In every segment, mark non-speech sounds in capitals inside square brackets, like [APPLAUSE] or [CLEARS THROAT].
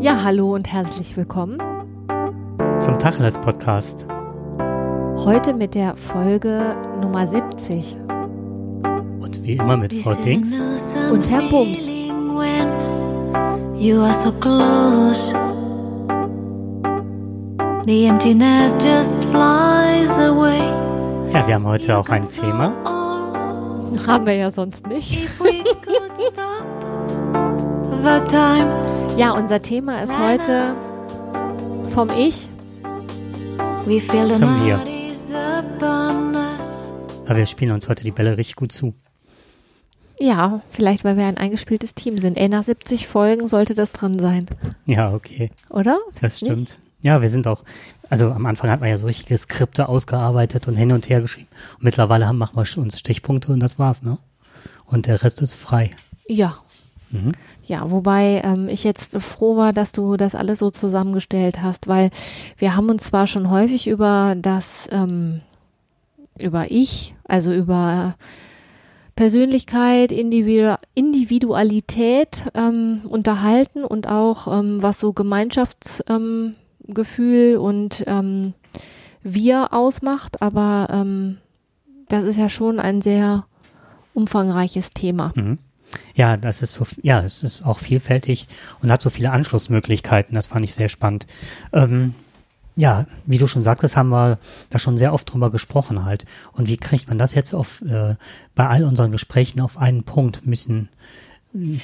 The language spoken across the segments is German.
Ja, hallo und herzlich willkommen zum Tacheles Podcast. Heute mit der Folge Nummer 70. Und wie immer mit Frau Dings und Herrn Bums. You are so close. The emptiness just flies away. Ja, wir haben heute auch ein Thema. Haben wir ja sonst nicht. [LAUGHS] ja, unser Thema ist heute vom Ich zum Wir. Aber wir spielen uns heute die Bälle richtig gut zu. Ja, vielleicht weil wir ein eingespieltes Team sind. Ey, nach 70 Folgen sollte das drin sein. Ja, okay. Oder? Das stimmt. Nicht? Ja, wir sind auch, also am Anfang hat man ja so richtige Skripte ausgearbeitet und hin und her geschrieben. Und mittlerweile haben, machen wir uns Stichpunkte und das war's, ne? Und der Rest ist frei. Ja. Mhm. Ja, wobei ähm, ich jetzt froh war, dass du das alles so zusammengestellt hast, weil wir haben uns zwar schon häufig über das, ähm, über ich, also über Persönlichkeit, Individu Individualität ähm, unterhalten und auch ähm, was so Gemeinschaftsgefühl ähm, und ähm, wir ausmacht, aber das ist ja schon ein sehr umfangreiches Thema. Mhm. Ja, das ist so, ja, es ist auch vielfältig und hat so viele Anschlussmöglichkeiten. Das fand ich sehr spannend. Ähm, ja, wie du schon sagtest, haben wir da schon sehr oft drüber gesprochen halt. Und wie kriegt man das jetzt auf, äh, bei all unseren Gesprächen auf einen Punkt? Ein bisschen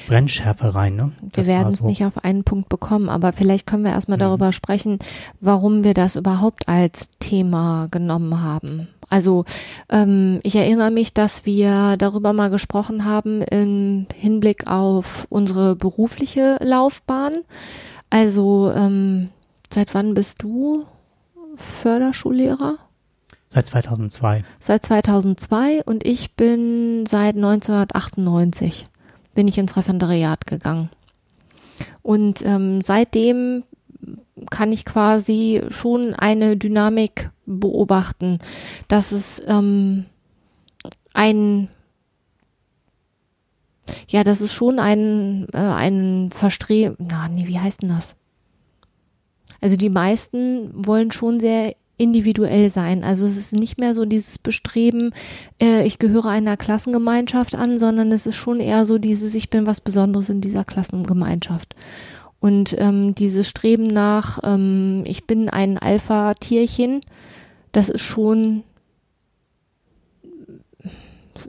Brennschärfe rein, ne? Das wir werden es so. nicht auf einen Punkt bekommen, aber vielleicht können wir erstmal mhm. darüber sprechen, warum wir das überhaupt als Thema genommen haben. Also ähm, ich erinnere mich, dass wir darüber mal gesprochen haben im Hinblick auf unsere berufliche Laufbahn. Also ähm, seit wann bist du Förderschullehrer? Seit 2002. Seit 2002 und ich bin seit 1998 bin ich ins Referendariat gegangen. Und ähm, seitdem kann ich quasi schon eine Dynamik beobachten, dass es ähm, ein ja, das ist schon ein, äh, ein Verstreben, na, nee, wie heißt denn das? Also die meisten wollen schon sehr individuell sein. Also es ist nicht mehr so dieses Bestreben, äh, ich gehöre einer Klassengemeinschaft an, sondern es ist schon eher so dieses, ich bin was Besonderes in dieser Klassengemeinschaft. Und ähm, dieses Streben nach, ähm, ich bin ein Alpha-Tierchen, das ist schon,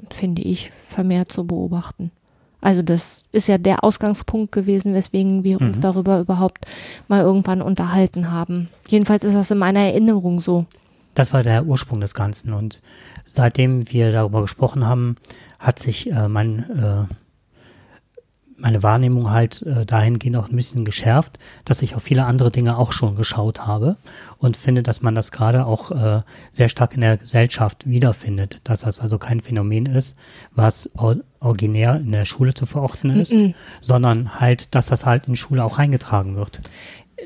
finde ich, vermehrt zu beobachten. Also das ist ja der Ausgangspunkt gewesen, weswegen wir uns mhm. darüber überhaupt mal irgendwann unterhalten haben. Jedenfalls ist das in meiner Erinnerung so. Das war der Ursprung des Ganzen und seitdem wir darüber gesprochen haben, hat sich äh, mein äh, meine Wahrnehmung halt äh, dahingehend auch ein bisschen geschärft, dass ich auf viele andere Dinge auch schon geschaut habe und finde, dass man das gerade auch äh, sehr stark in der Gesellschaft wiederfindet, dass das also kein Phänomen ist, was or originär in der Schule zu verorten ist, mm -mm. sondern halt, dass das halt in Schule auch reingetragen wird.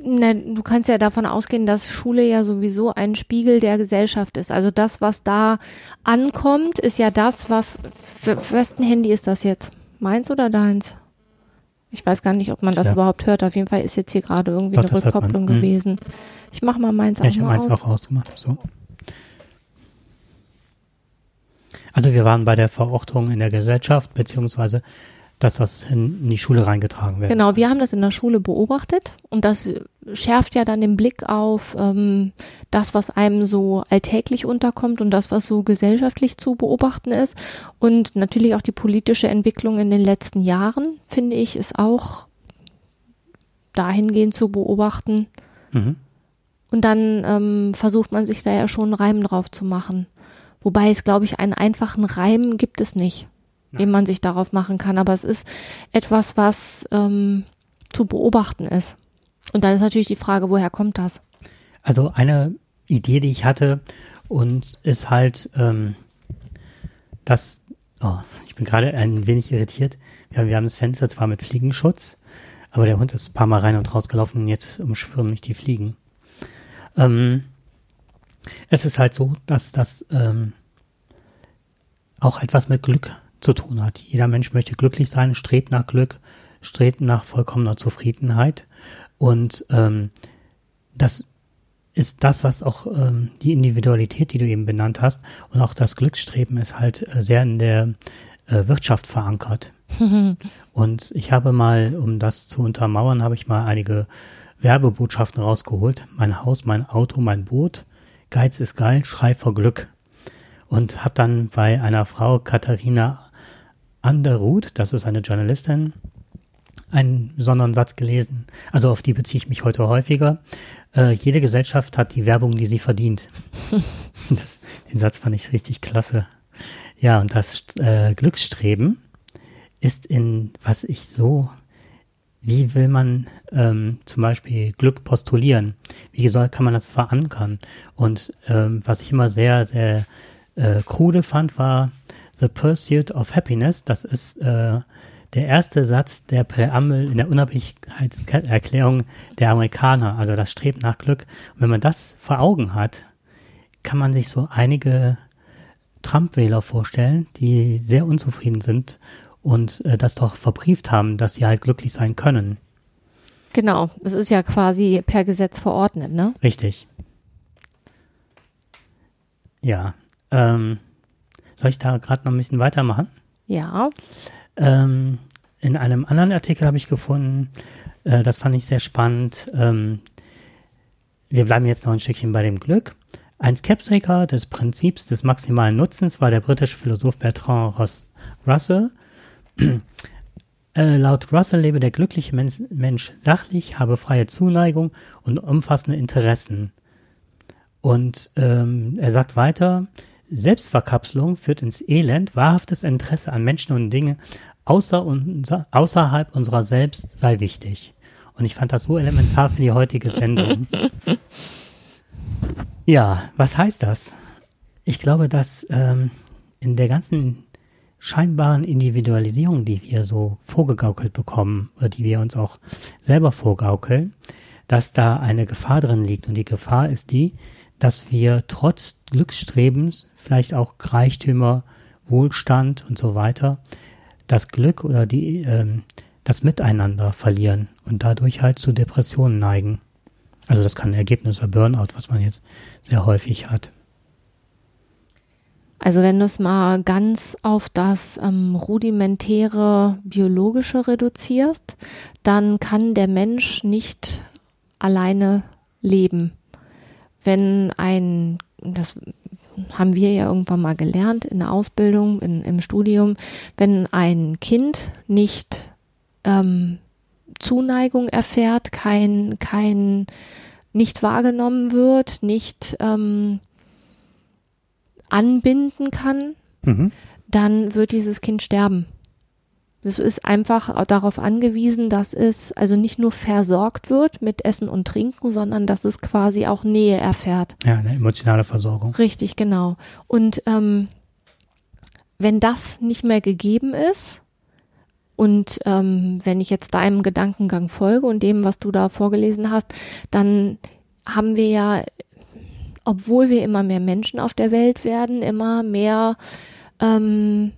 Na, du kannst ja davon ausgehen, dass Schule ja sowieso ein Spiegel der Gesellschaft ist. Also das, was da ankommt, ist ja das, was. Wessen Handy ist das jetzt? Meins oder deins? Ich weiß gar nicht, ob man das ja. überhaupt hört. Auf jeden Fall ist jetzt hier gerade irgendwie Doch, eine Rückkopplung hm. gewesen. Ich mache mal meins ja, auch ich mal meins aus. auch ausgemacht. So. Also wir waren bei der Verortung in der Gesellschaft, beziehungsweise dass das in, die Schule reingetragen wird. Genau, wir haben das in der Schule beobachtet und das schärft ja dann den Blick auf ähm, das, was einem so alltäglich unterkommt und das, was so gesellschaftlich zu beobachten ist. Und natürlich auch die politische Entwicklung in den letzten Jahren, finde ich, ist auch dahingehend zu beobachten. Mhm. Und dann ähm, versucht man sich da ja schon einen Reim drauf zu machen. Wobei es, glaube ich, einen einfachen Reim gibt es nicht den man sich darauf machen kann. Aber es ist etwas, was ähm, zu beobachten ist. Und dann ist natürlich die Frage, woher kommt das? Also eine Idee, die ich hatte, und ist halt, ähm, dass, oh, ich bin gerade ein wenig irritiert. Wir wir haben das Fenster zwar mit Fliegenschutz, aber der Hund ist ein paar Mal rein und raus gelaufen und jetzt umschwirren mich die Fliegen. Ähm, es ist halt so, dass das ähm, auch etwas mit Glück zu tun hat. Jeder Mensch möchte glücklich sein, strebt nach Glück, strebt nach vollkommener Zufriedenheit. Und ähm, das ist das, was auch ähm, die Individualität, die du eben benannt hast, und auch das Glücksstreben ist halt äh, sehr in der äh, Wirtschaft verankert. [LAUGHS] und ich habe mal, um das zu untermauern, habe ich mal einige Werbebotschaften rausgeholt. Mein Haus, mein Auto, mein Boot. Geiz ist geil, Schrei vor Glück. Und habe dann bei einer Frau, Katharina Underwood, das ist eine Journalistin, einen besonderen Satz gelesen. Also auf die beziehe ich mich heute häufiger. Äh, jede Gesellschaft hat die Werbung, die sie verdient. [LAUGHS] das, den Satz fand ich richtig klasse. Ja, und das äh, Glücksstreben ist in, was ich so, wie will man ähm, zum Beispiel Glück postulieren? Wie soll, kann man das verankern? Und ähm, was ich immer sehr, sehr äh, krude fand, war The Pursuit of Happiness. Das ist äh, der erste Satz der Präambel in der Unabhängigkeitserklärung der Amerikaner, also das Streben nach Glück. Und wenn man das vor Augen hat, kann man sich so einige Trump-Wähler vorstellen, die sehr unzufrieden sind und äh, das doch verbrieft haben, dass sie halt glücklich sein können. Genau, das ist ja quasi per Gesetz verordnet, ne? Richtig. Ja. Ähm, soll ich da gerade noch ein bisschen weitermachen? Ja. Ähm, in einem anderen Artikel habe ich gefunden, äh, das fand ich sehr spannend. Ähm, wir bleiben jetzt noch ein Stückchen bei dem Glück. Ein Skeptiker des Prinzips des maximalen Nutzens war der britische Philosoph Bertrand Russell. [CLEARS THROAT] äh, laut Russell lebe der glückliche Mensch, Mensch sachlich, habe freie Zuneigung und umfassende Interessen. Und ähm, er sagt weiter, Selbstverkapselung führt ins Elend, wahrhaftes Interesse an Menschen und Dinge außer unser, außerhalb unserer selbst sei wichtig. Und ich fand das so elementar für die heutige Sendung. [LAUGHS] ja, was heißt das? Ich glaube, dass ähm, in der ganzen scheinbaren Individualisierung, die wir so vorgegaukelt bekommen, oder die wir uns auch selber vorgaukeln, dass da eine Gefahr drin liegt. Und die Gefahr ist die, dass wir trotz Glücksstrebens, vielleicht auch Reichtümer, Wohlstand und so weiter, das Glück oder die, ähm, das Miteinander verlieren und dadurch halt zu Depressionen neigen. Also das kann ein Ergebnis oder Burnout, was man jetzt sehr häufig hat. Also wenn du es mal ganz auf das ähm, rudimentäre biologische reduzierst, dann kann der Mensch nicht alleine leben. Wenn ein, das haben wir ja irgendwann mal gelernt in der Ausbildung, in, im Studium, wenn ein Kind nicht ähm, Zuneigung erfährt, kein, kein, nicht wahrgenommen wird, nicht ähm, anbinden kann, mhm. dann wird dieses Kind sterben. Es ist einfach darauf angewiesen, dass es also nicht nur versorgt wird mit Essen und Trinken, sondern dass es quasi auch Nähe erfährt. Ja, eine emotionale Versorgung. Richtig, genau. Und ähm, wenn das nicht mehr gegeben ist, und ähm, wenn ich jetzt deinem Gedankengang folge und dem, was du da vorgelesen hast, dann haben wir ja, obwohl wir immer mehr Menschen auf der Welt werden, immer mehr ähm,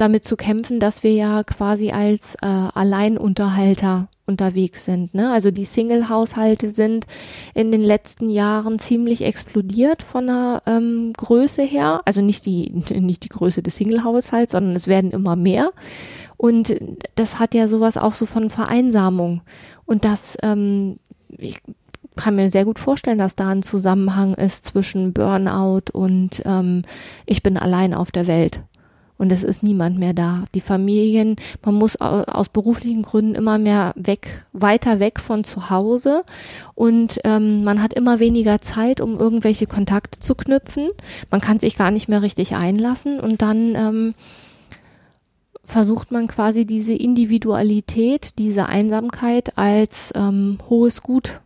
damit zu kämpfen, dass wir ja quasi als äh, Alleinunterhalter unterwegs sind. Ne? Also die Single-Haushalte sind in den letzten Jahren ziemlich explodiert von der ähm, Größe her. Also nicht die, [LAUGHS] nicht die Größe des Single-Haushalts, sondern es werden immer mehr. Und das hat ja sowas auch so von Vereinsamung. Und das, ähm, ich kann mir sehr gut vorstellen, dass da ein Zusammenhang ist zwischen Burnout und ähm, ich bin allein auf der Welt und es ist niemand mehr da. Die Familien, man muss aus beruflichen Gründen immer mehr weg, weiter weg von zu Hause und ähm, man hat immer weniger Zeit, um irgendwelche Kontakte zu knüpfen. Man kann sich gar nicht mehr richtig einlassen und dann ähm, versucht man quasi diese Individualität, diese Einsamkeit als ähm, hohes Gut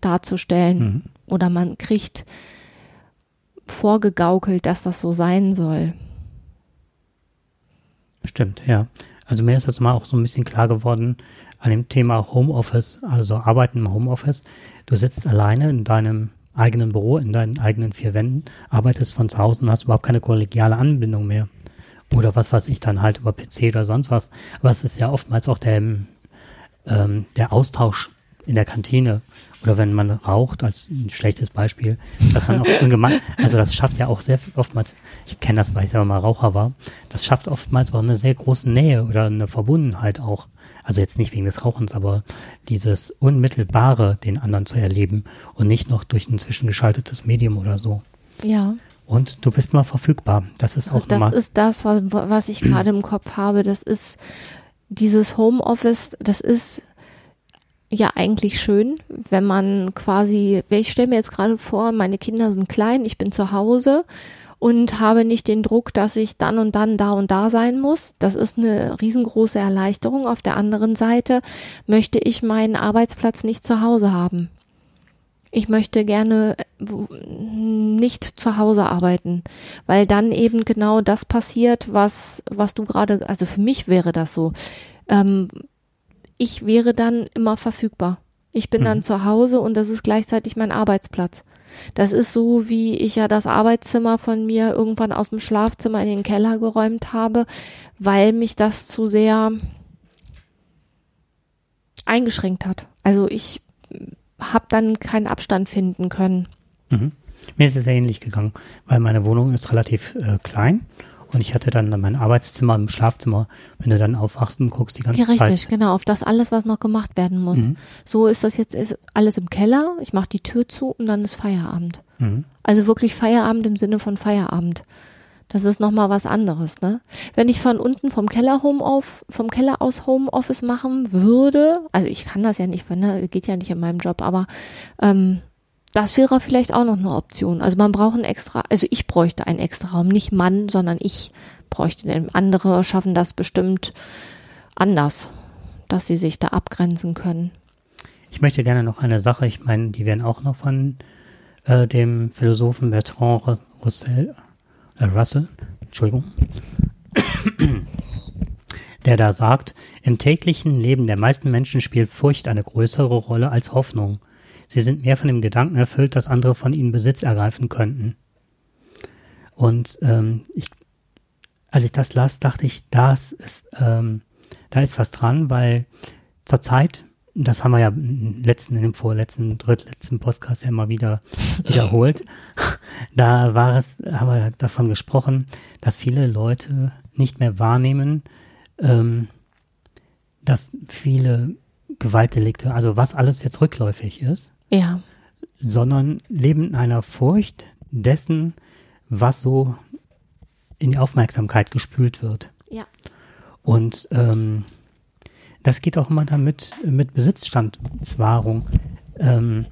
darzustellen. Mhm. Oder man kriegt vorgegaukelt, dass das so sein soll. Stimmt, ja. Also mir ist das mal auch so ein bisschen klar geworden an dem Thema Homeoffice, also Arbeiten im Homeoffice. Du sitzt alleine in deinem eigenen Büro, in deinen eigenen vier Wänden, arbeitest von zu Hause und hast überhaupt keine kollegiale Anbindung mehr. Oder was weiß ich dann halt über PC oder sonst was. Es ist ja oftmals auch der, ähm, der Austausch in der Kantine oder wenn man raucht, als ein schlechtes Beispiel, dass man auch ungemein, also das schafft ja auch sehr oftmals, ich kenne das, weil ich selber mal Raucher war, das schafft oftmals auch eine sehr große Nähe oder eine Verbundenheit auch. Also jetzt nicht wegen des Rauchens, aber dieses Unmittelbare, den anderen zu erleben und nicht noch durch ein zwischengeschaltetes Medium oder so. Ja. Und du bist mal verfügbar. Das ist auch Das nochmal. ist das, was, was ich gerade im Kopf habe. Das ist dieses Homeoffice, das ist ja eigentlich schön, wenn man quasi, ich stelle mir jetzt gerade vor, meine Kinder sind klein, ich bin zu Hause und habe nicht den Druck, dass ich dann und dann da und da sein muss. Das ist eine riesengroße Erleichterung. Auf der anderen Seite möchte ich meinen Arbeitsplatz nicht zu Hause haben. Ich möchte gerne nicht zu Hause arbeiten, weil dann eben genau das passiert, was, was du gerade, also für mich wäre das so. Ähm, ich wäre dann immer verfügbar. Ich bin mhm. dann zu Hause und das ist gleichzeitig mein Arbeitsplatz. Das ist so, wie ich ja das Arbeitszimmer von mir irgendwann aus dem Schlafzimmer in den Keller geräumt habe, weil mich das zu sehr eingeschränkt hat. Also ich habe dann keinen Abstand finden können. Mhm. Mir ist es sehr ähnlich gegangen, weil meine Wohnung ist relativ äh, klein und ich hatte dann mein Arbeitszimmer im Schlafzimmer. Wenn du dann aufwachst und guckst die ganze ja, richtig, Zeit. Richtig, genau, auf das alles, was noch gemacht werden muss. Mhm. So ist das jetzt ist alles im Keller. Ich mache die Tür zu und dann ist Feierabend. Mhm. Also wirklich Feierabend im Sinne von Feierabend. Das ist nochmal was anderes, ne? Wenn ich von unten vom Keller Home auf, vom Keller aus Homeoffice machen würde, also ich kann das ja nicht, ne, geht ja nicht in meinem Job, aber ähm, das wäre vielleicht auch noch eine Option. Also man braucht ein extra, also ich bräuchte einen extra Raum, nicht Mann, sondern ich bräuchte den. Andere schaffen das bestimmt anders, dass sie sich da abgrenzen können. Ich möchte gerne noch eine Sache, ich meine, die werden auch noch von äh, dem Philosophen Bertrand Russell, äh, Russell, Entschuldigung, [COUGHS] der da sagt, im täglichen Leben der meisten Menschen spielt Furcht eine größere Rolle als Hoffnung. Sie sind mehr von dem Gedanken erfüllt, dass andere von ihnen Besitz ergreifen könnten. Und ähm, ich, als ich das las, dachte ich, das ist, ähm, da ist was dran, weil zur Zeit, das haben wir ja im letzten, in dem vorletzten, drittletzten Podcast ja immer wieder [LAUGHS] wiederholt, da war es, haben wir davon gesprochen, dass viele Leute nicht mehr wahrnehmen, ähm, dass viele Gewaltdelikte, also was alles jetzt rückläufig ist, ja. Sondern leben in einer Furcht dessen, was so in die Aufmerksamkeit gespült wird. Ja. Und ähm, das geht auch immer damit mit Besitzstandswahrung. Ähm,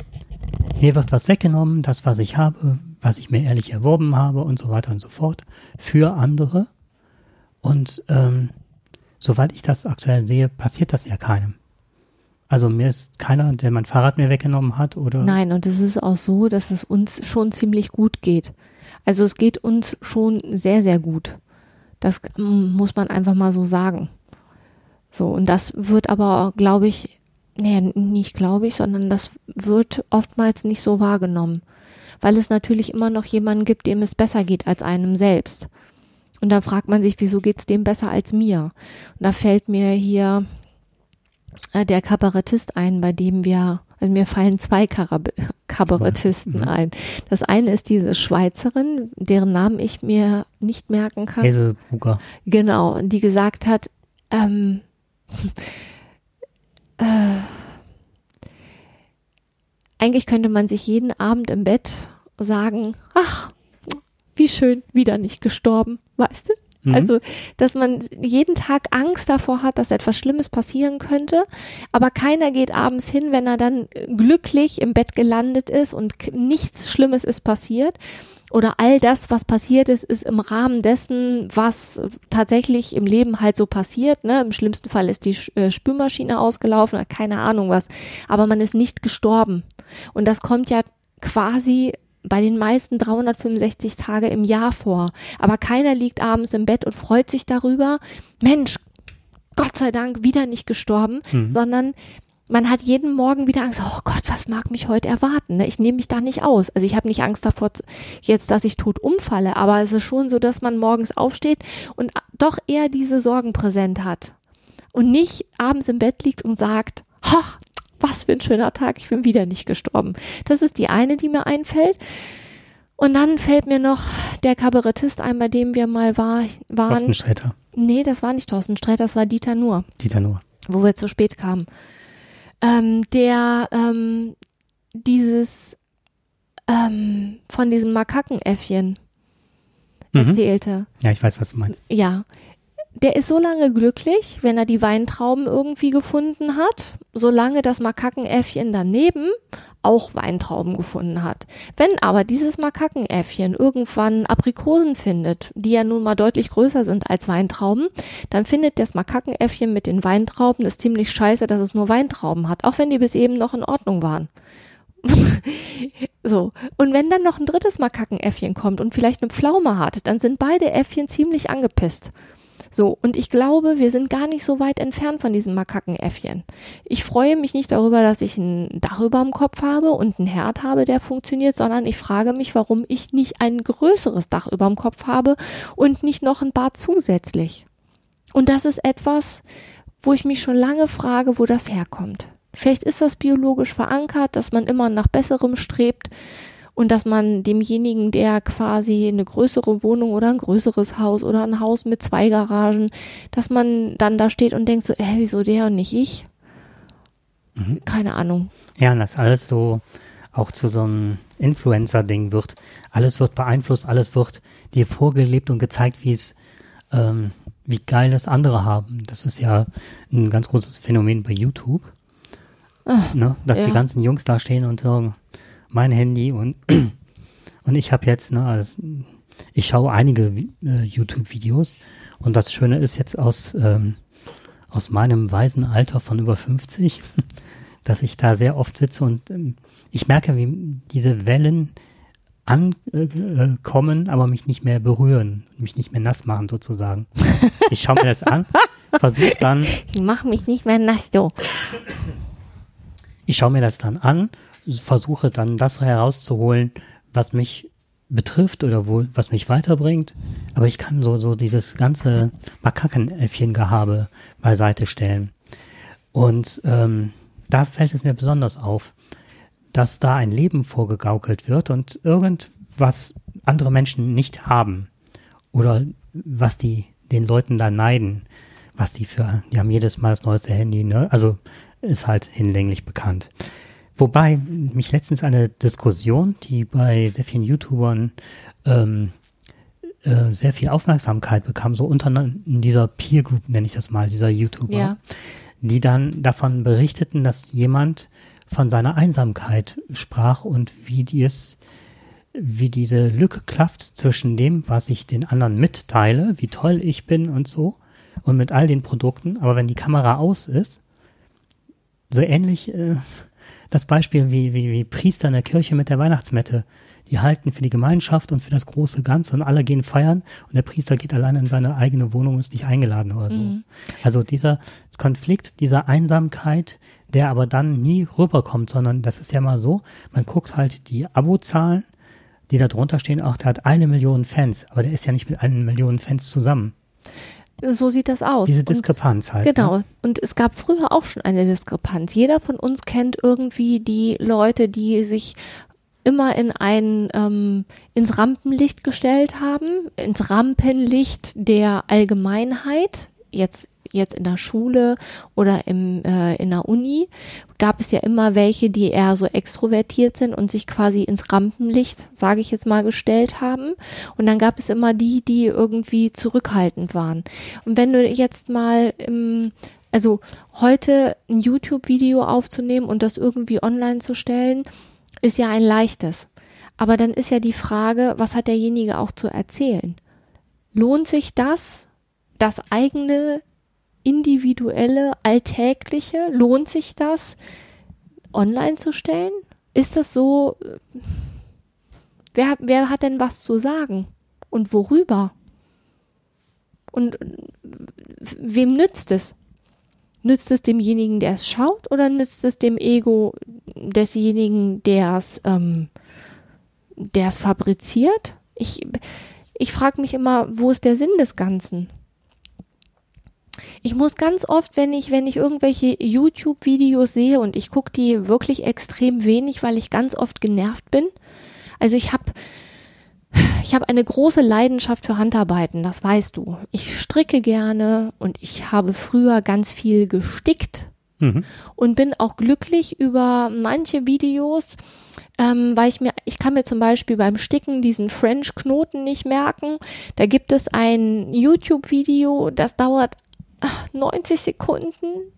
mir wird was weggenommen, das, was ich habe, was ich mir ehrlich erworben habe und so weiter und so fort, für andere. Und ähm, soweit ich das aktuell sehe, passiert das ja keinem. Also mir ist keiner, der mein Fahrrad mir weggenommen hat oder. Nein, und es ist auch so, dass es uns schon ziemlich gut geht. Also es geht uns schon sehr, sehr gut. Das muss man einfach mal so sagen. So, und das wird aber, glaube ich, nee, nicht glaube ich, sondern das wird oftmals nicht so wahrgenommen. Weil es natürlich immer noch jemanden gibt, dem es besser geht als einem selbst. Und da fragt man sich, wieso geht es dem besser als mir? Und da fällt mir hier der Kabarettist ein, bei dem wir, also mir fallen zwei Karab Kabarettisten mhm. ein. Das eine ist diese Schweizerin, deren Namen ich mir nicht merken kann. Hazelbrugger. Genau, die gesagt hat, ähm, äh, eigentlich könnte man sich jeden Abend im Bett sagen, ach, wie schön, wieder nicht gestorben, weißt du? Mhm. Also, dass man jeden Tag Angst davor hat, dass etwas Schlimmes passieren könnte, aber keiner geht abends hin, wenn er dann glücklich im Bett gelandet ist und nichts Schlimmes ist passiert. Oder all das, was passiert ist, ist im Rahmen dessen, was tatsächlich im Leben halt so passiert. Ne? Im schlimmsten Fall ist die äh, Spülmaschine ausgelaufen, keine Ahnung was. Aber man ist nicht gestorben. Und das kommt ja quasi bei den meisten 365 Tage im Jahr vor. Aber keiner liegt abends im Bett und freut sich darüber, Mensch, Gott sei Dank wieder nicht gestorben, mhm. sondern man hat jeden Morgen wieder Angst, oh Gott, was mag mich heute erwarten? Ne? Ich nehme mich da nicht aus. Also ich habe nicht Angst davor, jetzt, dass ich tot umfalle, aber es ist schon so, dass man morgens aufsteht und doch eher diese Sorgen präsent hat und nicht abends im Bett liegt und sagt, ach, was für ein schöner Tag, ich bin wieder nicht gestorben. Das ist die eine, die mir einfällt. Und dann fällt mir noch der Kabarettist ein, bei dem wir mal war, waren. Thorsten Sträter. Nee, das war nicht Thorsten Sträter, das war Dieter Nuhr. Dieter Nuhr. Wo wir zu spät kamen. Ähm, der ähm, dieses ähm, von diesem Makakenäffchen mhm. erzählte. Ja, ich weiß, was du meinst. Ja, der ist so lange glücklich, wenn er die Weintrauben irgendwie gefunden hat, solange das Makakenäffchen daneben auch Weintrauben gefunden hat. Wenn aber dieses Makakenäffchen irgendwann Aprikosen findet, die ja nun mal deutlich größer sind als Weintrauben, dann findet das Makakenäffchen mit den Weintrauben es ziemlich scheiße, dass es nur Weintrauben hat, auch wenn die bis eben noch in Ordnung waren. [LAUGHS] so. Und wenn dann noch ein drittes Makakenäffchen kommt und vielleicht eine Pflaume hat, dann sind beide Äffchen ziemlich angepisst. So, und ich glaube, wir sind gar nicht so weit entfernt von diesem Makakenäffchen. Ich freue mich nicht darüber, dass ich ein Dach über dem Kopf habe und einen Herd habe, der funktioniert, sondern ich frage mich, warum ich nicht ein größeres Dach über dem Kopf habe und nicht noch ein Bad zusätzlich. Und das ist etwas, wo ich mich schon lange frage, wo das herkommt. Vielleicht ist das biologisch verankert, dass man immer nach Besserem strebt und dass man demjenigen, der quasi eine größere Wohnung oder ein größeres Haus oder ein Haus mit zwei Garagen, dass man dann da steht und denkt so, äh, wieso der und nicht ich? Mhm. Keine Ahnung. Ja, und das alles so auch zu so einem Influencer-Ding wird. Alles wird beeinflusst, alles wird dir vorgelebt und gezeigt, wie es, ähm, wie geil das andere haben. Das ist ja ein ganz großes Phänomen bei YouTube. Ach, ne? Dass ja. die ganzen Jungs da stehen und sagen, mein Handy und, [CLEARS THROAT] und ich habe jetzt, ne, also ich schaue einige äh, YouTube-Videos und das Schöne ist jetzt aus, ähm, aus meinem weisen Alter von über 50, [LAUGHS] dass ich da sehr oft sitze und ähm, ich merke, wie diese Wellen ankommen, äh, aber mich nicht mehr berühren, mich nicht mehr nass machen sozusagen. [LAUGHS] Ich schaue mir das an, versuche dann. Ich mache mich nicht mehr nass, du. Ich schaue mir das dann an versuche dann das herauszuholen, was mich betrifft oder wo, was mich weiterbringt. Aber ich kann so, so dieses ganze Makakenäffchen-Gehabe beiseite stellen. Und ähm, da fällt es mir besonders auf, dass da ein Leben vorgegaukelt wird und irgendwas andere Menschen nicht haben. Oder was die den Leuten da neiden, was die für, die haben jedes Mal das neueste Handy, ne? Also ist halt hinlänglich bekannt. Wobei mich letztens eine Diskussion, die bei sehr vielen YouTubern ähm, äh, sehr viel Aufmerksamkeit bekam, so unter in dieser Peer Group nenne ich das mal, dieser YouTuber, ja. die dann davon berichteten, dass jemand von seiner Einsamkeit sprach und wie dies, wie diese Lücke klafft zwischen dem, was ich den anderen mitteile, wie toll ich bin und so, und mit all den Produkten, aber wenn die Kamera aus ist, so ähnlich äh, das Beispiel wie, wie, wie Priester in der Kirche mit der Weihnachtsmette. Die halten für die Gemeinschaft und für das große Ganze und alle gehen feiern und der Priester geht alleine in seine eigene Wohnung und ist nicht eingeladen oder so. Mhm. Also dieser Konflikt, dieser Einsamkeit, der aber dann nie rüberkommt, sondern das ist ja mal so, man guckt halt die Abozahlen, die da drunter stehen, auch der hat eine Million Fans, aber der ist ja nicht mit einer Million Fans zusammen. So sieht das aus. Diese Diskrepanz und, halt. Genau. Ne? Und es gab früher auch schon eine Diskrepanz. Jeder von uns kennt irgendwie die Leute, die sich immer in ein ins Rampenlicht gestellt haben, ins Rampenlicht der Allgemeinheit. Jetzt jetzt in der Schule oder im, äh, in der Uni, gab es ja immer welche, die eher so extrovertiert sind und sich quasi ins Rampenlicht, sage ich jetzt mal, gestellt haben. Und dann gab es immer die, die irgendwie zurückhaltend waren. Und wenn du jetzt mal im also heute ein YouTube-Video aufzunehmen und das irgendwie online zu stellen, ist ja ein leichtes. Aber dann ist ja die Frage, was hat derjenige auch zu erzählen? Lohnt sich das, das eigene individuelle, alltägliche? Lohnt sich das, online zu stellen? Ist das so? Wer, wer hat denn was zu sagen? Und worüber? Und wem nützt es? Nützt es demjenigen, der es schaut, oder nützt es dem Ego desjenigen, der es, ähm, der es fabriziert? Ich, ich frage mich immer, wo ist der Sinn des Ganzen? Ich muss ganz oft, wenn ich, wenn ich irgendwelche YouTube-Videos sehe und ich gucke die wirklich extrem wenig, weil ich ganz oft genervt bin. Also ich habe ich habe eine große Leidenschaft für Handarbeiten, das weißt du. Ich stricke gerne und ich habe früher ganz viel gestickt mhm. und bin auch glücklich über manche Videos, ähm, weil ich mir, ich kann mir zum Beispiel beim Sticken diesen French-Knoten nicht merken. Da gibt es ein YouTube-Video, das dauert 90 Sekunden.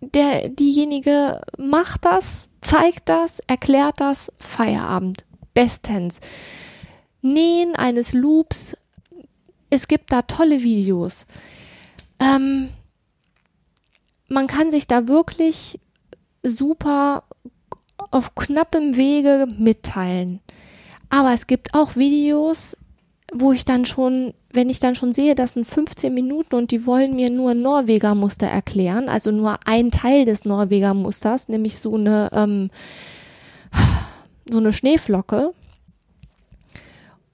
Der, diejenige macht das, zeigt das, erklärt das, Feierabend. Bestens. Nähen eines Loops. Es gibt da tolle Videos. Ähm, man kann sich da wirklich super auf knappem Wege mitteilen. Aber es gibt auch Videos, wo ich dann schon, wenn ich dann schon sehe, das sind 15 Minuten und die wollen mir nur Norweger Muster erklären, also nur ein Teil des Norweger Musters, nämlich so eine, ähm, so eine Schneeflocke.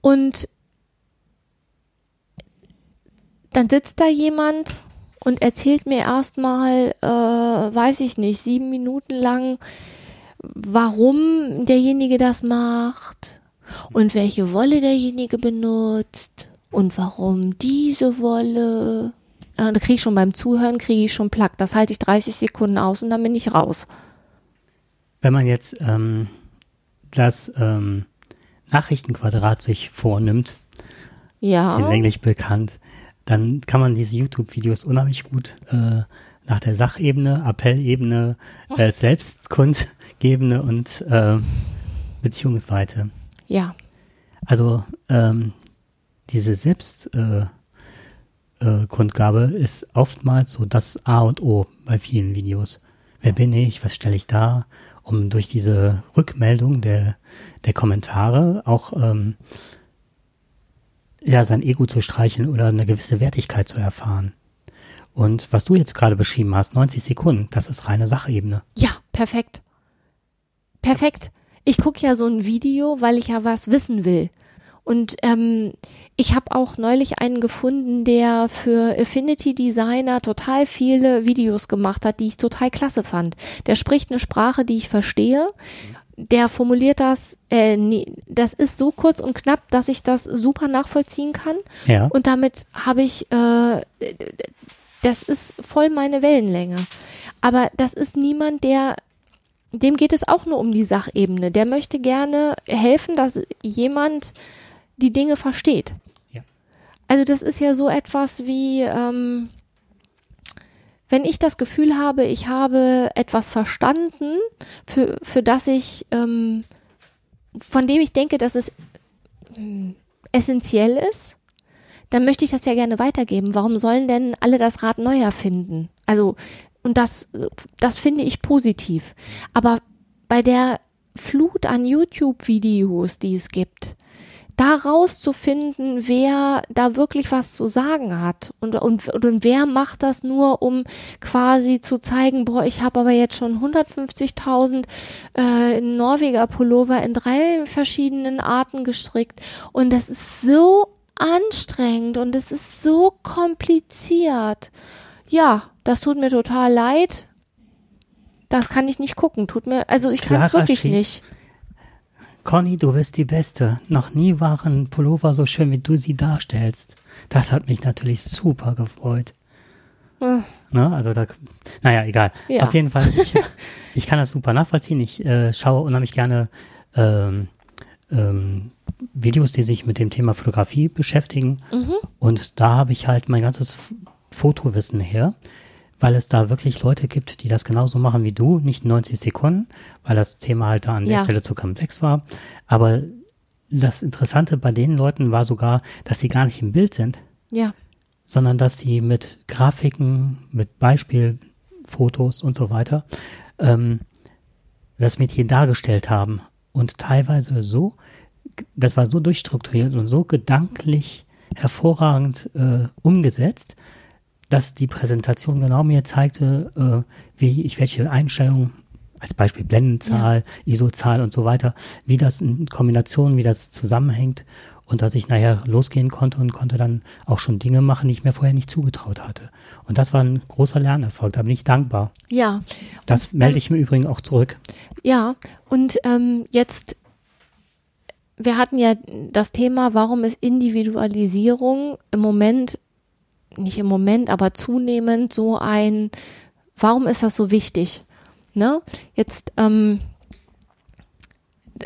Und dann sitzt da jemand und erzählt mir erstmal, äh, weiß ich nicht, sieben Minuten lang, warum derjenige das macht und welche Wolle derjenige benutzt und warum diese Wolle. Äh, da kriege ich schon beim Zuhören, kriege ich schon Plack. Das halte ich 30 Sekunden aus und dann bin ich raus. Wenn man jetzt ähm, das ähm, Nachrichtenquadrat sich vornimmt, ja. in Englisch bekannt, dann kann man diese YouTube-Videos unheimlich gut äh, nach der Sachebene, Appellebene, äh, Selbstkundgebene und äh, Beziehungsseite. Ja. Also ähm, diese Selbstkundgabe äh, äh, ist oftmals so das A und O bei vielen Videos. Wer bin ich? Was stelle ich da? Um durch diese Rückmeldung der, der Kommentare auch ähm, ja, sein Ego zu streicheln oder eine gewisse Wertigkeit zu erfahren. Und was du jetzt gerade beschrieben hast, 90 Sekunden, das ist reine Sachebene. Ja, perfekt. Perfekt. Ich gucke ja so ein Video, weil ich ja was wissen will. Und ähm, ich habe auch neulich einen gefunden, der für Affinity Designer total viele Videos gemacht hat, die ich total klasse fand. Der spricht eine Sprache, die ich verstehe. Der formuliert das, äh, nee, das ist so kurz und knapp, dass ich das super nachvollziehen kann. Ja. Und damit habe ich, äh, das ist voll meine Wellenlänge. Aber das ist niemand, der dem geht es auch nur um die Sachebene. Der möchte gerne helfen, dass jemand die Dinge versteht. Ja. Also das ist ja so etwas wie, ähm, wenn ich das Gefühl habe, ich habe etwas verstanden, für, für das ich, ähm, von dem ich denke, dass es äh, essentiell ist, dann möchte ich das ja gerne weitergeben. Warum sollen denn alle das Rad neu erfinden? Also und das, das finde ich positiv. Aber bei der Flut an YouTube-Videos, die es gibt, da rauszufinden, wer da wirklich was zu sagen hat und, und, und wer macht das nur, um quasi zu zeigen, boah, ich habe aber jetzt schon 150.000 äh, Norweger Pullover in drei verschiedenen Arten gestrickt und das ist so anstrengend und es ist so kompliziert. Ja, das tut mir total leid. Das kann ich nicht gucken. Tut mir, also ich kann es wirklich Schied. nicht. Conny, du bist die Beste. Noch nie waren Pullover so schön, wie du sie darstellst. Das hat mich natürlich super gefreut. Hm. Ne, also da, naja, egal. Ja. Auf jeden Fall, ich, [LAUGHS] ich kann das super nachvollziehen. Ich äh, schaue unheimlich gerne ähm, ähm, Videos, die sich mit dem Thema Fotografie beschäftigen. Mhm. Und da habe ich halt mein ganzes Fotowissen her weil es da wirklich Leute gibt, die das genauso machen wie du, nicht 90 Sekunden, weil das Thema halt da an ja. der Stelle zu komplex war. Aber das Interessante bei den Leuten war sogar, dass sie gar nicht im Bild sind. Ja. Sondern dass die mit Grafiken, mit Beispielfotos und so weiter ähm, das Mädchen dargestellt haben. Und teilweise so, das war so durchstrukturiert und so gedanklich hervorragend äh, umgesetzt, dass die Präsentation genau mir zeigte, äh, wie ich welche Einstellungen, als Beispiel Blendenzahl, ja. ISO-Zahl und so weiter, wie das in Kombination, wie das zusammenhängt und dass ich nachher losgehen konnte und konnte dann auch schon Dinge machen, die ich mir vorher nicht zugetraut hatte. Und das war ein großer Lernerfolg, da bin ich dankbar. Ja. Das und, melde ich mir übrigens auch zurück. Ja, und ähm, jetzt, wir hatten ja das Thema, warum ist Individualisierung im Moment, nicht im Moment, aber zunehmend so ein, warum ist das so wichtig? Ne? Jetzt, ähm,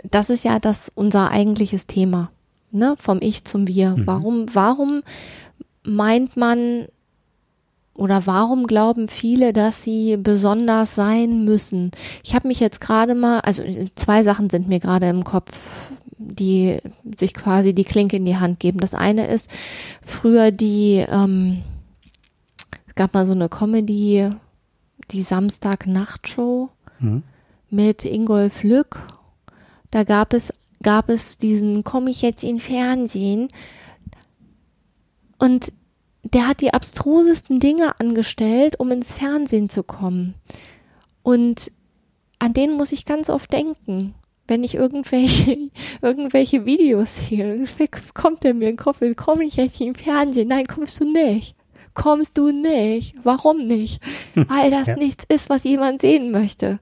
das ist ja das unser eigentliches Thema ne, vom Ich zum Wir. Mhm. Warum, warum meint man oder warum glauben viele, dass sie besonders sein müssen? Ich habe mich jetzt gerade mal, also zwei Sachen sind mir gerade im Kopf, die sich quasi die Klinke in die Hand geben. Das eine ist früher die, ähm, es gab mal so eine Comedy, die Samstag-Nachtshow mhm. mit Ingolf Lück. Da gab es gab es diesen Komme ich jetzt in Fernsehen und der hat die abstrusesten Dinge angestellt, um ins Fernsehen zu kommen. Und an den muss ich ganz oft denken, wenn ich irgendwelche, [LAUGHS] irgendwelche Videos sehe. Kommt der mir in den Kopf, komme ich jetzt im Fernsehen? Nein, kommst du nicht. Kommst du nicht. Warum nicht? Weil das ja. nichts ist, was jemand sehen möchte.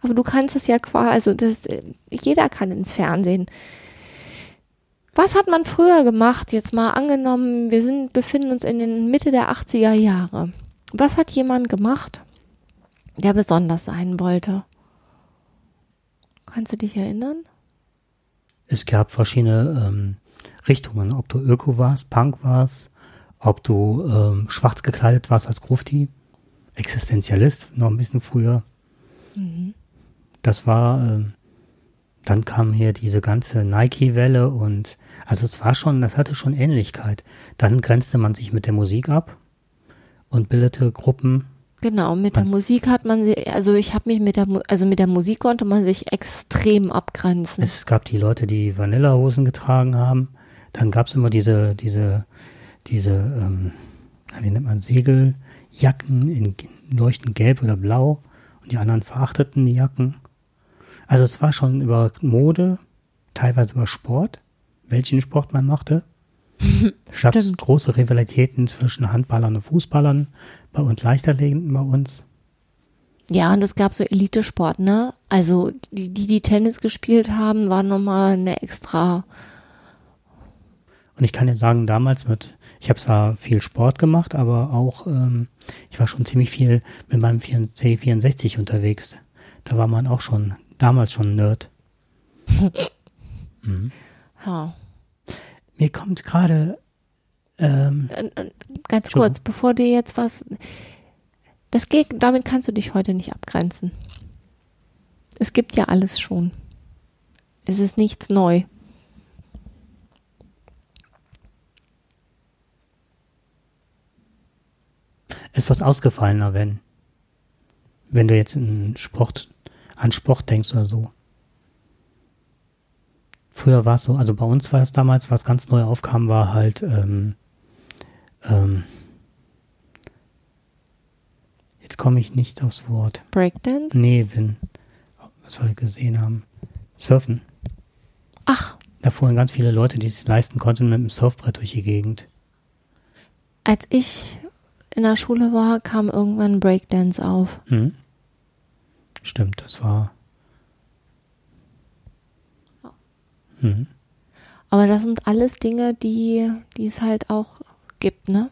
Aber du kannst es ja quasi, also das, jeder kann ins Fernsehen. Was hat man früher gemacht? Jetzt mal angenommen, wir sind, befinden uns in den Mitte der 80er Jahre. Was hat jemand gemacht, der besonders sein wollte? Kannst du dich erinnern? Es gab verschiedene ähm, Richtungen, ob du Öko warst, Punk warst, ob du ähm, schwarz gekleidet warst als Grufti, Existenzialist, noch ein bisschen früher. Mhm das war, äh, dann kam hier diese ganze Nike-Welle und also es war schon, das hatte schon Ähnlichkeit. Dann grenzte man sich mit der Musik ab und bildete Gruppen. Genau, mit der Musik hat man, also ich habe mich mit der, also mit der Musik konnte man sich extrem abgrenzen. Es gab die Leute, die Vanillehosen getragen haben. Dann gab es immer diese, diese, diese, ähm, wie nennt man, Segeljacken in leuchtend gelb oder blau und die anderen verachteten die Jacken. Also es war schon über Mode, teilweise über Sport, welchen Sport man mochte. Es gab große Rivalitäten zwischen Handballern und Fußballern bei uns Leichterlegenden bei uns. Ja, und es gab so Elitesport, ne? Also die, die, die Tennis gespielt haben, waren nochmal eine extra. Und ich kann ja sagen, damals mit, ich habe zwar viel Sport gemacht, aber auch, ähm, ich war schon ziemlich viel mit meinem C64 unterwegs. Da war man auch schon damals schon Nerd. [LAUGHS] mhm. Mir kommt gerade. Ähm, äh, äh, Ganz kurz, bevor dir jetzt was. Das geht, damit kannst du dich heute nicht abgrenzen. Es gibt ja alles schon. Es ist nichts neu. Es wird ausgefallener, wenn, wenn du jetzt einen Sport an Sport denkst oder so. Früher war es so, also bei uns war es damals, was ganz neu aufkam, war halt ähm, ähm, jetzt komme ich nicht aufs Wort. Breakdance? Nee, wenn, was wir gesehen haben. Surfen. Ach. Da fuhren ganz viele Leute, die es leisten konnten, mit dem Surfbrett durch die Gegend. Als ich in der Schule war, kam irgendwann Breakdance auf. Mhm. Stimmt, das war. Mhm. Aber das sind alles Dinge, die, die es halt auch gibt, ne?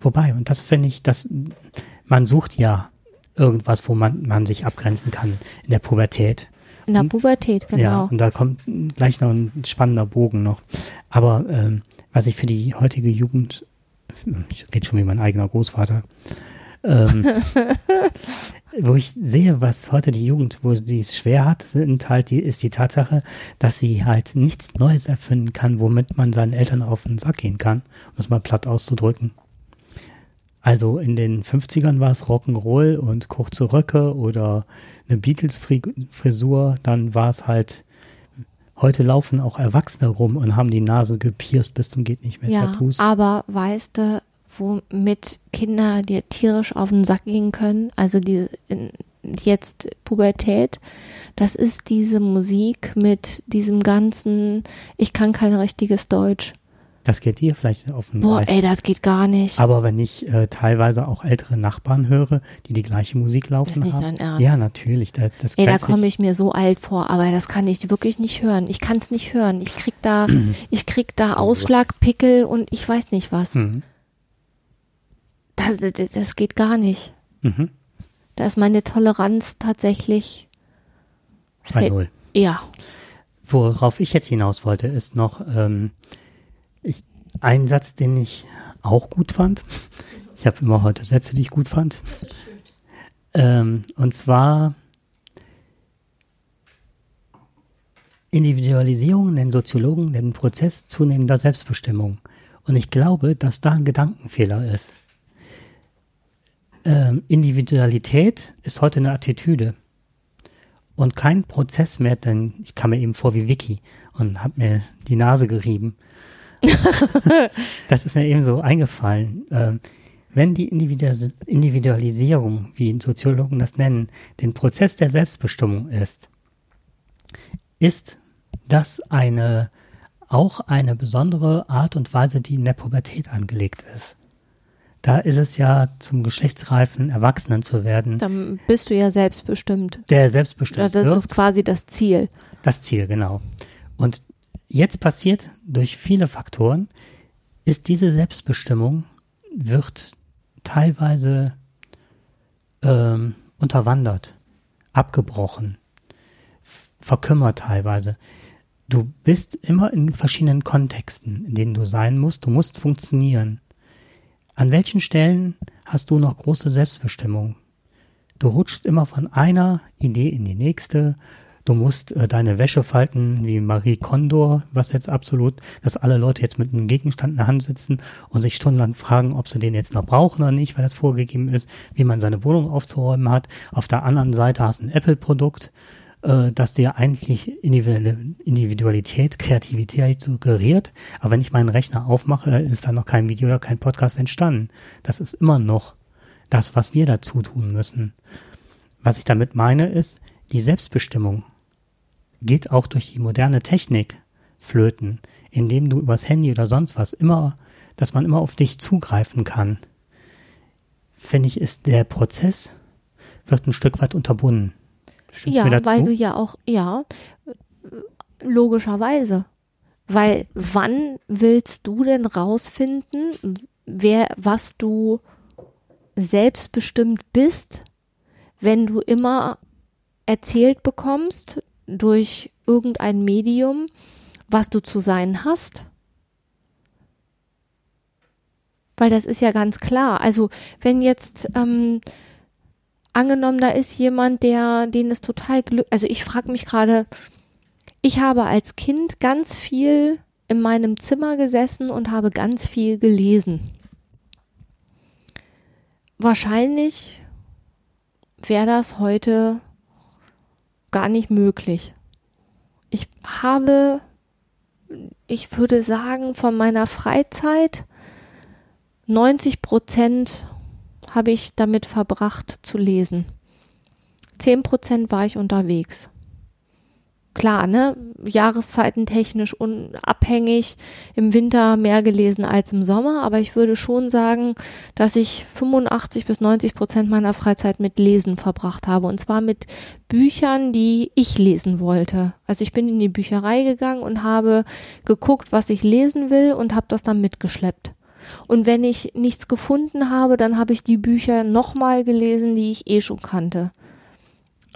Wobei, und das finde ich, dass man sucht ja irgendwas, wo man, man sich abgrenzen kann in der Pubertät. In der Pubertät, genau. Ja, und da kommt gleich noch ein spannender Bogen noch. Aber ähm, was ich für die heutige Jugend, ich rede schon wie mein eigener Großvater, ähm, [LAUGHS] wo ich sehe, was heute die Jugend, wo sie es schwer hat, sind halt die, ist die Tatsache, dass sie halt nichts Neues erfinden kann, womit man seinen Eltern auf den Sack gehen kann, um es mal platt auszudrücken. Also in den 50ern war es Rock'n'Roll und kurze Röcke oder eine Beatles-Frisur, dann war es halt Heute laufen auch Erwachsene rum und haben die Nase gepierst bis zum geht nicht mehr. Ja, Tattoos. aber weißt du, womit Kinder dir tierisch auf den Sack gehen können. Also die, jetzt Pubertät, das ist diese Musik mit diesem ganzen, ich kann kein richtiges Deutsch. Das geht dir vielleicht auf den Boah, Geist. ey, das geht gar nicht. Aber wenn ich äh, teilweise auch ältere Nachbarn höre, die die gleiche Musik laufen das ist nicht haben. Dein Ernst. Ja, natürlich. Da, das ey, da komme ich mir so alt vor, aber das kann ich wirklich nicht hören. Ich kann es nicht hören. Ich krieg da, [CLEARS THROAT] ich krieg da Ausschlag, Pickel und ich weiß nicht was. Mhm. Das, das, geht gar nicht. Mhm. Da ist meine Toleranz tatsächlich bei null. Ja. Worauf ich jetzt hinaus wollte, ist noch, ähm, ein Satz, den ich auch gut fand. Ich habe immer heute Sätze, die ich gut fand. Ähm, und zwar Individualisierung den Soziologen den Prozess zunehmender Selbstbestimmung. Und ich glaube, dass da ein Gedankenfehler ist. Ähm, Individualität ist heute eine Attitüde und kein Prozess mehr, denn ich kam mir eben vor wie Vicky und habe mir die Nase gerieben. [LAUGHS] das ist mir eben so eingefallen. Ähm, wenn die Individualisierung, wie Soziologen das nennen, den Prozess der Selbstbestimmung ist, ist das eine, auch eine besondere Art und Weise, die in der Pubertät angelegt ist. Da ist es ja zum geschlechtsreifen Erwachsenen zu werden. Dann bist du ja selbstbestimmt. Der selbstbestimmt Das wird. ist quasi das Ziel. Das Ziel, genau. Und jetzt passiert durch viele Faktoren, ist diese Selbstbestimmung, wird teilweise ähm, unterwandert, abgebrochen, verkümmert teilweise. Du bist immer in verschiedenen Kontexten, in denen du sein musst. Du musst funktionieren. An welchen Stellen hast du noch große Selbstbestimmung? Du rutschst immer von einer Idee in die nächste du musst äh, deine Wäsche falten wie Marie Kondo, was jetzt absolut, dass alle Leute jetzt mit einem Gegenstand in der Hand sitzen und sich stundenlang fragen, ob sie den jetzt noch brauchen oder nicht, weil das vorgegeben ist, wie man seine Wohnung aufzuräumen hat. Auf der anderen Seite hast du ein Apple-Produkt, äh, das dir eigentlich Individualität, Kreativität suggeriert. Aber wenn ich meinen Rechner aufmache, ist da noch kein Video oder kein Podcast entstanden. Das ist immer noch das, was wir dazu tun müssen. Was ich damit meine, ist, die Selbstbestimmung geht auch durch die moderne Technik flöten, indem du übers Handy oder sonst was immer, dass man immer auf dich zugreifen kann. Finde ich, ist der Prozess wird ein Stück weit unterbunden. Stimmst ja, weil du ja auch, ja, logischerweise. Weil wann willst du denn rausfinden, wer, was du selbstbestimmt bist, wenn du immer erzählt bekommst durch irgendein Medium, was du zu sein hast? Weil das ist ja ganz klar. Also wenn jetzt ähm, angenommen, da ist jemand, der, den es total glück, also ich frage mich gerade, ich habe als Kind ganz viel in meinem Zimmer gesessen und habe ganz viel gelesen. Wahrscheinlich wäre das heute gar nicht möglich. Ich habe, ich würde sagen, von meiner Freizeit 90 Prozent habe ich damit verbracht zu lesen. 10 Prozent war ich unterwegs klar, ne, Jahreszeiten technisch unabhängig, im Winter mehr gelesen als im Sommer, aber ich würde schon sagen, dass ich 85 bis 90 Prozent meiner Freizeit mit Lesen verbracht habe und zwar mit Büchern, die ich lesen wollte. Also ich bin in die Bücherei gegangen und habe geguckt, was ich lesen will und habe das dann mitgeschleppt. Und wenn ich nichts gefunden habe, dann habe ich die Bücher nochmal gelesen, die ich eh schon kannte.